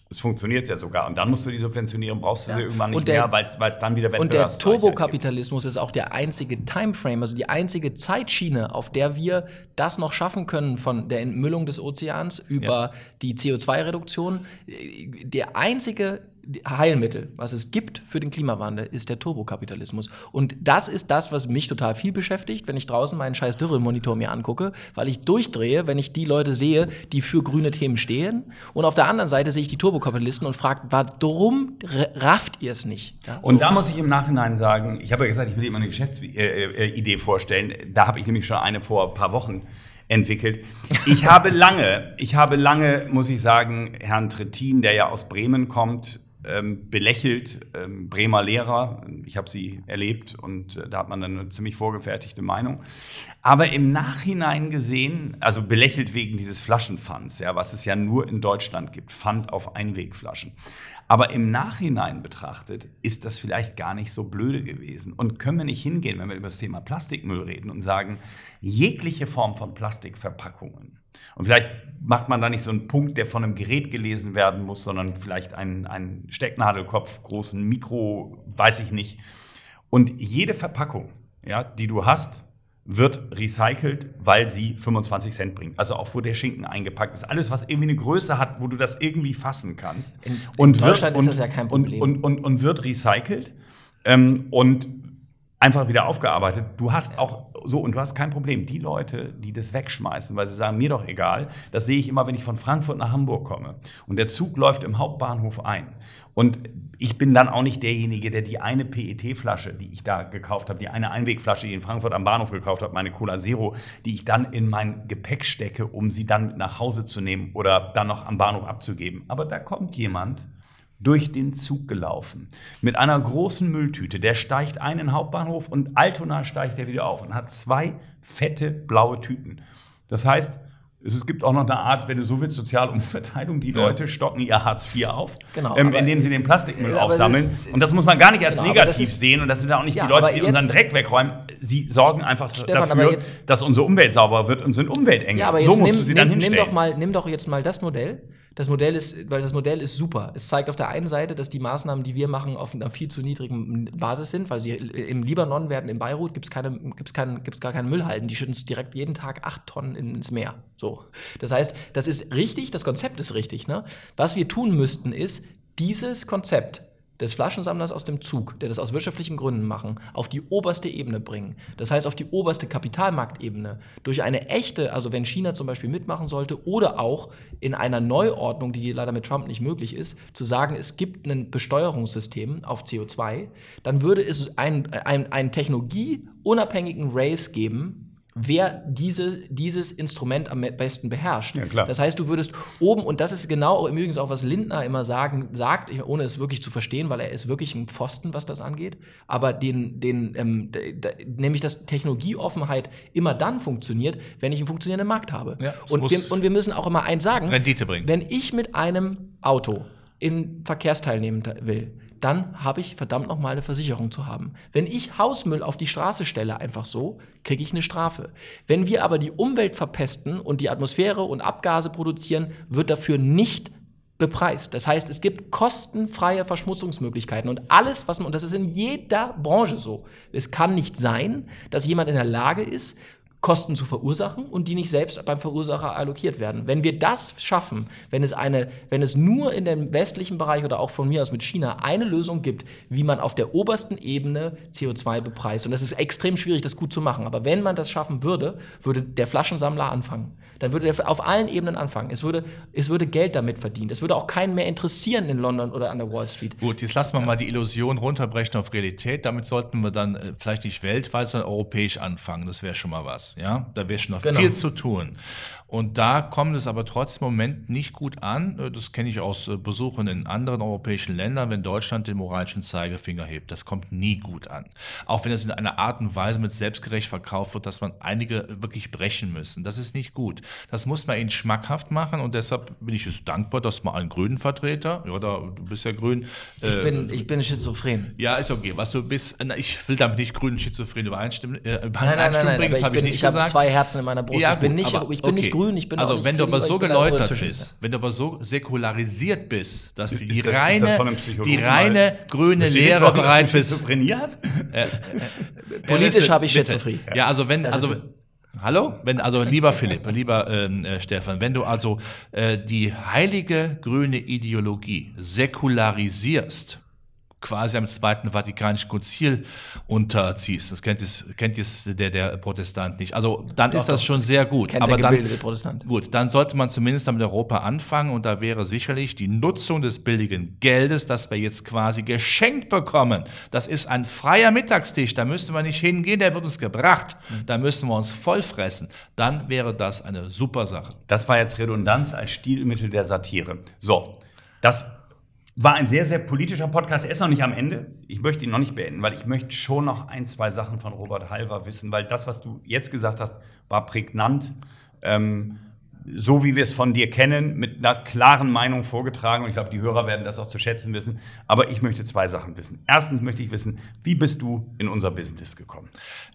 es funktioniert ja sogar. Und dann musst du die subventionieren, brauchst du sie irgendwann nicht der- mehr, weil es dann wieder Und der. Turbokapitalismus ist auch der einzige Timeframe, also die einzige Zeitschiene, auf der wir das noch schaffen können von der Entmüllung des Ozeans über die CO2-Reduktion. Der einzige Heilmittel, was es gibt für den Klimawandel, ist der Turbokapitalismus. Und das ist das, was mich total viel beschäftigt, wenn ich draußen meinen scheiß Dürremonitor mir angucke, weil ich durchdrehe, wenn ich die Leute sehe, die für grüne Themen stehen. Und auf der anderen Seite sehe ich die Turbokapitalisten und frage, warum rafft ihr es nicht? Ja, Und da muss ich im Nachhinein sagen, ich habe ja gesagt, ich will dir mal eine Geschäftsidee äh, äh, vorstellen. Da habe ich nämlich schon eine vor ein paar Wochen entwickelt. Ich habe lange, ich habe lange, muss ich sagen, Herrn Trittin, der ja aus Bremen kommt, ähm, belächelt, ähm, Bremer Lehrer. Ich habe sie erlebt und äh, da hat man dann eine ziemlich vorgefertigte Meinung. Aber im Nachhinein gesehen, also belächelt wegen dieses Flaschenpfands, ja, was es ja nur in Deutschland gibt, Pfand auf Einwegflaschen. Aber im Nachhinein betrachtet ist das vielleicht gar nicht so blöde gewesen. Und können wir nicht hingehen, wenn wir über das Thema Plastikmüll reden und sagen, jegliche Form von Plastikverpackungen. Und vielleicht macht man da nicht so einen Punkt, der von einem Gerät gelesen werden muss, sondern vielleicht einen, einen Stecknadelkopf, großen Mikro, weiß ich nicht. Und jede Verpackung, ja, die du hast, wird recycelt, weil sie 25 Cent bringt. Also auch wo der Schinken eingepackt ist. Alles, was irgendwie eine Größe hat, wo du das irgendwie fassen kannst. In- in Deutschland ist und, das ja kein und, Problem. Und, und, und wird recycelt ähm, und einfach wieder aufgearbeitet. Du hast auch so, und du hast kein Problem. Die Leute, die das wegschmeißen, weil sie sagen, mir doch egal, das sehe ich immer, wenn ich von Frankfurt nach Hamburg komme. Und der Zug läuft im Hauptbahnhof ein. Und ich bin dann auch nicht derjenige, der die eine PET-Flasche, die ich da gekauft habe, die eine Einwegflasche, die ich in Frankfurt am Bahnhof gekauft habe, meine Cola Zero, die ich dann in mein Gepäck stecke, um sie dann nach Hause zu nehmen oder dann noch am Bahnhof abzugeben. Aber da kommt jemand, durch den Zug gelaufen. Mit einer großen Mülltüte. Der steigt ein in den Hauptbahnhof und Altona steigt er wieder auf und hat zwei fette blaue Tüten. Das heißt, es gibt auch noch eine Art, wenn du so willst, Sozialumverteilung. Die Leute stocken ihr Hartz IV auf, Genau, ähm, indem sie den Plastikmüll das aufsammeln. ist- und das muss man gar nicht als Genau, das negativ ist- sehen. Und das sind auch nicht Ja, die Leute, die unseren jetzt- Dreck wegräumen. Sie sorgen einfach Stefan, dafür, jetzt- dass unsere Umwelt sauber wird und sind Umweltengel. Ja, aber so musst nimm, du sie nimm, dann nimm hinstellen. doch mal, nimm doch jetzt mal das Modell. Das Modell ist, weil das Modell ist super. Es zeigt auf der einen Seite, dass die Maßnahmen, die wir machen, auf einer viel zu niedrigen Basis sind, weil sie im Libanon werden, in Beirut gibt es keine, gibt's keinen, gibt's gar keinen Müllhalden. Die schütten direkt jeden Tag acht Tonnen ins Meer. So. Das heißt, das ist richtig, das Konzept ist richtig. Ne? Was wir tun müssten, ist, dieses Konzept des Flaschensammlers aus dem Zug, der das aus wirtschaftlichen Gründen machen, auf die oberste Ebene bringen. Das heißt, auf die oberste Kapitalmarktebene. Durch eine echte, also wenn China zum Beispiel mitmachen sollte, oder auch in einer Neuordnung, die leider mit Trump nicht möglich ist, zu sagen, es gibt ein Besteuerungssystem auf CO2, dann würde es einen ein, ein technologieunabhängigen Race geben, wer diese, dieses Instrument am besten beherrscht. Ja. Das heißt, du würdest oben, und das ist genau übrigens auch, was Lindner immer sagen, sagt, ohne es wirklich zu verstehen, weil er ist wirklich ein Pfosten, was das angeht, aber den, den, ähm, nämlich, dass Technologieoffenheit immer dann funktioniert, wenn ich einen funktionierenden Markt habe. Ja, und, wir, und wir müssen auch immer eins sagen, Rendite bringen. wenn ich mit einem Auto in Verkehrs teilnehmen te- will, dann habe ich verdammt noch mal eine Versicherung zu haben. Wenn ich Hausmüll auf die Straße stelle, einfach so, kriege ich eine Strafe. Wenn wir aber die Umwelt verpesten und die Atmosphäre und Abgase produzieren, wird dafür nicht bepreist. Das heißt, es gibt kostenfreie Verschmutzungsmöglichkeiten und alles, was man, und das ist in jeder Branche so. Es kann nicht sein, dass jemand in der Lage ist, Kosten zu verursachen und die nicht selbst beim Verursacher allokiert werden. Wenn wir das schaffen, wenn es eine, wenn es nur in dem westlichen Bereich oder auch von mir aus mit China eine Lösung gibt, wie man auf der obersten Ebene CO2 bepreist, und es ist extrem schwierig, das gut zu machen, aber wenn man das schaffen würde, würde der Flaschensammler anfangen. Dann würde der auf allen Ebenen anfangen. Es würde, es würde Geld damit verdient. Es würde auch keinen mehr interessieren in London oder an der Wall Street. Gut, jetzt lassen wir mal die Illusion runterbrechen auf Realität. Damit sollten wir dann äh, vielleicht nicht weltweit, sondern europäisch anfangen. Das wäre schon mal was. Ja, da wäre schon noch Genau. viel zu tun. Und da kommt es aber trotzdem im Moment nicht gut an. Das kenne ich aus äh, Besuchen in anderen europäischen Ländern, wenn Deutschland den moralischen Zeigefinger hebt. Das kommt nie gut an. Auch wenn es in einer Art und Weise mit selbstgerecht verkauft wird, dass man einige wirklich brechen müssen. Das ist nicht gut. Das muss man ihnen schmackhaft machen und deshalb bin ich es dankbar, dass mal ein grünen Vertreter, ja, da, du bist ja grün, Ich äh, bin, ich bin schizophren. ja, ist okay. Was du bist, na, ich will damit nicht grün und schizophren übereinstimmen, äh, Nein, nein, nein, nein, bringen, aber ich, habe ich bin, nicht ich habe zwei Herzen in meiner Brust. Ja, ich bin, gut, nicht, aber ich bin nicht okay. Grün, ich bin Also auch nicht wenn du aber so geläutert bist, wenn du aber so säkularisiert bist, dass du die das- reine, die reine grüne Lehre bereit bist. Schizophrenie hast? Politisch habe ich Bitte. Schizophrenie. Ja, also wenn, also Hallo? Wenn, also lieber Philipp, lieber ähm, äh, Stefan, wenn du also äh, die heilige grüne Ideologie säkularisierst, quasi am Zweiten Vatikanischen Konzil unterziehst, das kennt, es, kennt es der, der Protestant nicht. Also dann ist das schon sehr gut. Kennt Aber der dann, Protestant. Gut, dann sollte man zumindest mit Europa anfangen und da wäre sicherlich die Nutzung des billigen Geldes, das wir jetzt quasi geschenkt bekommen. Das ist ein freier Mittagstisch, da müssen wir nicht hingehen, der wird uns gebracht. Da müssen wir uns vollfressen. Dann wäre das eine super Sache. Das war jetzt Redundanz als Stilmittel der Satire. So, das war ein sehr, sehr politischer Podcast. Er ist noch nicht am Ende. Ich möchte ihn noch nicht beenden, weil ich möchte schon noch ein, zwei Sachen von Robert Halver wissen, weil das, was du jetzt gesagt hast, war prägnant. Ähm, so wie wir es von dir kennen, mit einer klaren Meinung vorgetragen. Und ich glaube, die Hörer werden das auch zu schätzen wissen. Aber ich möchte zwei Sachen wissen. Erstens möchte ich wissen, wie bist du in unser Business gekommen?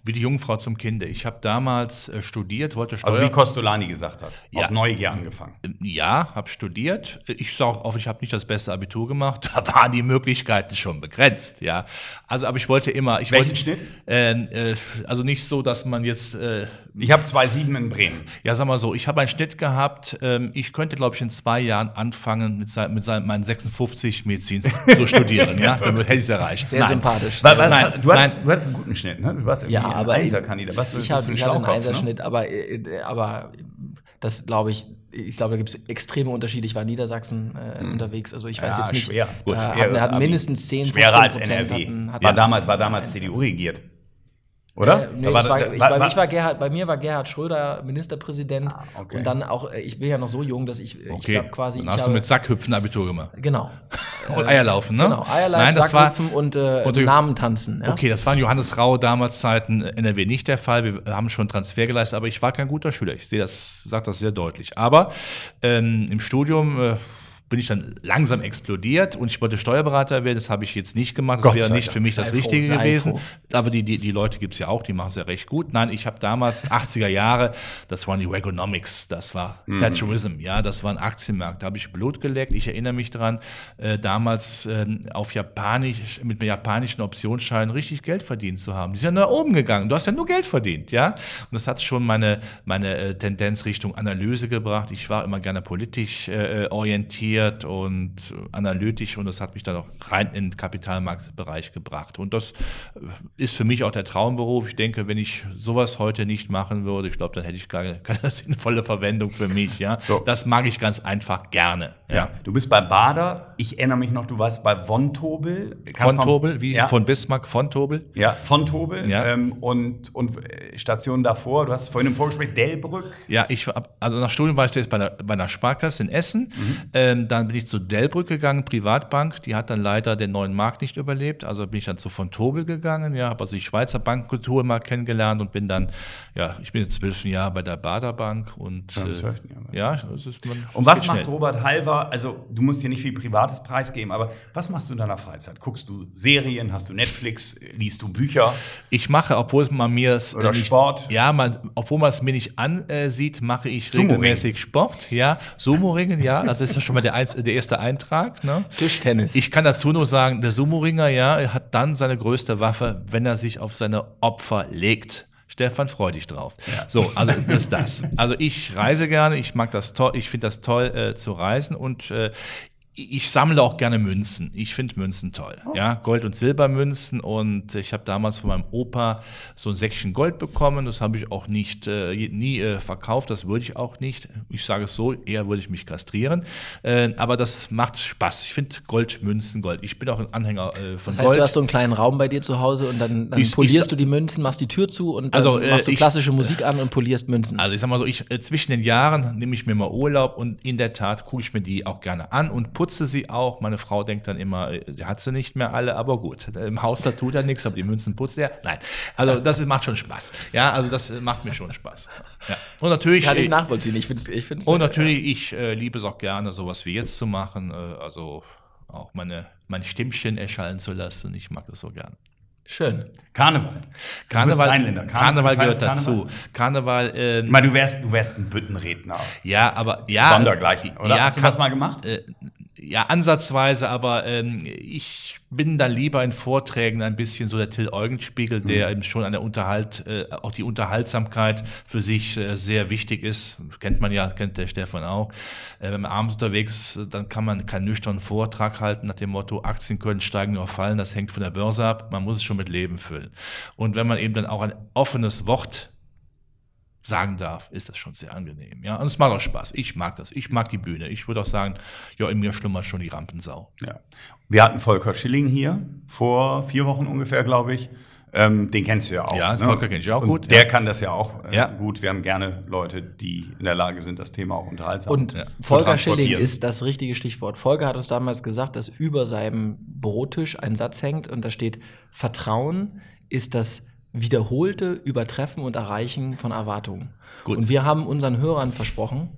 Wie die Jungfrau zum Kinde. Ich habe damals äh, studiert, wollte Steuer Also wie Costolani gesagt hat. Ja. Aus Neugier angefangen. Ja, habe studiert. Ich sage auch, ich habe nicht das beste Abitur gemacht. Da waren die Möglichkeiten schon begrenzt. Ja, also aber ich wollte immer. Ich Welchen wollte, Schnitt? Ähm, äh, also nicht so, dass man jetzt. Äh, Ich habe zwei Sieben in Bremen. ja, sag mal so, ich habe einen Schnitt gehabt. Ähm, ich könnte, glaube ich, in zwei Jahren anfangen, mit, sein, mit sein, meinen 56 Medizin zu studieren. ja, dann hätte ich es erreicht. Sehr Nein. sympathisch. Sehr was, Nein, du, hast, nein. du hattest einen guten Schnitt, ne? Du warst irgendwie Ja, ein aber Einserkandidat. Was ich, ein hatte einen ne? Einserschnitt, aber, äh, aber das glaube ich, ich glaube, da gibt es extreme Unterschiede. Ich war in Niedersachsen äh, unterwegs, also ich weiß Ja, jetzt nicht. schwer. Gut, äh, schweres hat, hat Abi. mindestens 10, 15 Schwerer als NRW. hatten, hatten war damals, war hatten damals. CDU regiert. Oder? Äh, nee, war, da- ich, bei, mich war Gerhard, bei mir war Gerhard Schröder Ministerpräsident Ah, okay. und dann auch, äh, ich bin ja noch so jung, dass ich, äh, ich Okay, glaube quasi. dann ich hast du mit Sackhüpfen Abitur gemacht. Genau. Und Eierlaufen, ne? Genau, Nein, das war, Sackhüpfen und, äh, Und Namen tanzen. Ja? Okay, das war in Johannes Rau damals Zeiten NRW nicht der Fall. Wir haben schon Transfer geleistet, aber ich war kein guter Schüler. Ich sehe das, sage das sehr deutlich. Aber ähm, im Studium äh, bin ich dann langsam explodiert und ich wollte Steuerberater werden. Das habe ich jetzt nicht gemacht. Das Gott wäre nicht für mich das Sei froh, Richtige sei gewesen. froh. Aber die, die, die Leute gibt es ja auch, die machen es ja recht gut. Nein, ich habe damals 80er Jahre, das waren die Regonomics, das war Mhm. Thatcherism, ja, das war ein Aktienmarkt. Da habe ich Blut geleckt. Ich erinnere mich dran, äh, damals ähm, auf Japanisch, mit einem japanischen Optionsschein richtig Geld verdient zu haben. Die sind nach oben gegangen. Du hast ja nur Geld verdient, ja. Und das hat schon meine, meine äh, Tendenz Richtung Analyse gebracht. Ich war immer gerne politisch äh, orientiert und äh, analytisch und das hat mich dann auch rein in den Kapitalmarktbereich gebracht. Und das äh, ist für mich auch der Traumberuf. Ich denke, wenn ich sowas heute nicht machen würde, ich glaube, dann hätte ich keine, keine sinnvolle Verwendung für mich, ja. So. Das mag ich ganz einfach gerne, Ja. ja. Du bist bei Bader. Ich erinnere mich noch, du warst bei Von Tobel. Kannst Von Tobel, wie ja, von Bismarck, von Tobel. ja, von Tobel. Ja. Ähm, und, und äh, Station davor, du hast vorhin im Vorgespräch Delbrück. Ja, ich also nach Studium war ich jetzt bei einer, bei einer Sparkasse in Essen. Mhm. Ähm, dann bin ich zu Delbrück gegangen, Privatbank. Die hat dann leider den neuen Markt nicht überlebt. Also bin ich dann zu von Tobel gegangen. Ja, habe also die Schweizer Bankkultur mal kennengelernt und bin dann, ja, ich bin jetzt zwölf Jahre bei der Bader Bank und Ja, äh, ja, das ist man. Und was macht schnell. Robert Halver? Also, du musst hier nicht viel Privates preisgeben, aber was machst du in deiner Freizeit? Guckst du Serien? Hast du Netflix? Liest du Bücher? Ich mache, obwohl es man mir es, äh, Oder nicht, Sport? Ja, man, obwohl man es mir nicht ansieht, mache ich regelmäßig Sport. Ja, Sumo-Ringen, ja, das ist ja schon mal der, eins, der erste Eintrag. Ne? Tischtennis. Ich kann dazu nur sagen, der Sumo-Ringer, ja, hat dann seine größte Waffe, wenn er sich auf seine Opfer legt. Stefan, freu dich drauf. So, also das ist das. Also ich reise gerne, ich mag das toll, ich finde das toll äh, zu reisen und äh, ich sammle auch gerne Münzen. Ich finde Münzen toll. Ja, Gold- und Silbermünzen. Und ich habe damals von meinem Opa so ein Säckchen Gold bekommen. Das habe ich auch nicht äh, nie äh, verkauft. Das würde ich auch nicht. Ich sage es so, eher würde ich mich kastrieren. Äh, aber das macht Spaß. Ich finde Gold, Münzen, Gold. Ich bin auch ein Anhänger äh, von Das heißt, Gold. du hast so einen kleinen Raum bei dir zu Hause und dann, dann Ich- polierst ich- du die Münzen, machst die Tür zu und dann Also, äh, machst du ich- klassische Musik an und polierst Münzen. Also ich sag mal so, ich äh, zwischen den Jahren nehme ich mir mal Urlaub und in der Tat gucke ich mir die auch gerne an und putze sie auch. Meine Frau denkt dann immer, äh, der hat sie nicht mehr alle, aber gut. Im Haus da tut er nichts, aber die Münzen putzt er. Nein. Also das macht schon Spaß. Ja, also das äh, macht mir schon Spaß. Ja. Und natürlich. Kann ich äh, nachvollziehen. Ich finde es ich find's und natürlich, ich äh, liebe es auch gerne, sowas wie jetzt zu machen. Äh, also auch meine, mein Stimmchen erschallen zu lassen. Ich mag das so gern. Schön. Karneval. Karneval. Karneval, feiert gehört dazu. Karneval? Karneval, ähm, Ich meine, du wärst, du wärst ein Büttenredner. ja, aber ja. Sondergleichen, oder? Ja, Hast du das mal gemacht? Äh, ja, ansatzweise, aber ähm, ich bin da lieber in Vorträgen ein bisschen so der Till Eugenspiegel, der Mhm. eben schon an der Unterhalt, äh, auch die Unterhaltsamkeit für sich äh, sehr wichtig ist. Kennt man ja, kennt der Stefan auch. Äh, wenn man abends unterwegs, ist, dann kann man keinen nüchternen Vortrag halten nach dem Motto, Aktien können steigen oder fallen, das hängt von der Börse ab. Man muss es schon mit Leben füllen. Und wenn man eben dann auch ein offenes Wort sagen darf, ist das schon sehr angenehm. Ja, und es macht auch Spaß. Ich mag das. Ich mag die Bühne. Ich würde auch sagen, ja, in mir schlummert schon die Rampensau. Ja. Wir hatten Volker Schilling hier vor vier Wochen ungefähr, glaube ich. Ähm, den kennst du ja auch. Ja, Volker kenn ich auch Und gut, Der ja. kann das ja auch äh, Ja. gut. Wir haben gerne Leute, die in der Lage sind, das Thema auch unterhaltsam Und zu Volker Schilling ist das richtige Stichwort. Volker hat uns damals gesagt, dass über seinem Brottisch ein Satz hängt und da steht: Vertrauen ist das wiederholte Übertreffen und Erreichen von Erwartungen. Gut. Und wir haben unseren Hörern versprochen,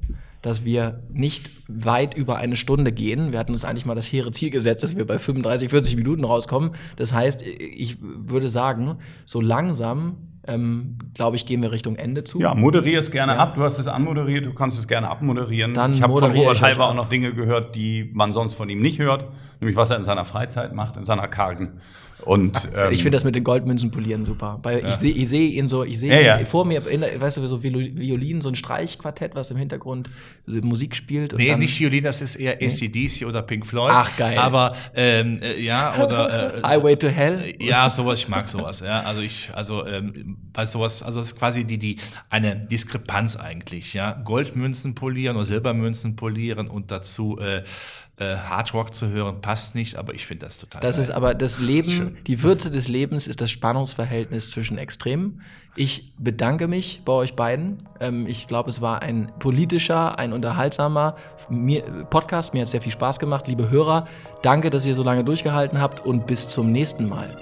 dass wir nicht weit über eine Stunde gehen. Wir hatten uns eigentlich mal das hehre Ziel gesetzt, dass wir bei 35, 40 Minuten rauskommen. Das heißt, ich würde sagen, so langsam, ähm, glaube ich, gehen wir Richtung Ende zu. Ja, moderier es gerne Ja. ab. Du hast es anmoderiert, du kannst es gerne abmoderieren. Dann ich habe von Robert Halber auch noch Dinge gehört, die man sonst von ihm nicht hört. Nämlich, was er in seiner Freizeit macht, in seiner kargen. Und, ähm, Ich finde das mit den Goldmünzen polieren super. Weil ich sehe ich seh ihn so, ich sehe Ja, ja. vor mir, in weißt du, so Viol- Violin, so ein Streichquartett, was im Hintergrund Musik spielt. Nee, nicht Violin, das ist eher ACDC oder Pink Floyd. Ach, geil. Aber ähm, äh, ja, oder äh, Highway to Hell. Ja, sowas, ich mag sowas, ja. Also ich, also ähm, bei sowas, also das ist quasi die, die, eine Diskrepanz eigentlich, ja. Goldmünzen polieren oder Silbermünzen polieren und dazu äh, äh, Hardrock zu hören, passt nicht, aber ich finde das total Das geil. ist aber das Leben, die Würze des Lebens ist das Spannungsverhältnis zwischen Extremen. Ich bedanke mich bei euch beiden. Ähm, ich glaube, es war ein politischer, ein unterhaltsamer mir, Podcast. Mir hat sehr viel Spaß gemacht. Liebe Hörer, danke, dass ihr so lange durchgehalten habt und bis zum nächsten Mal.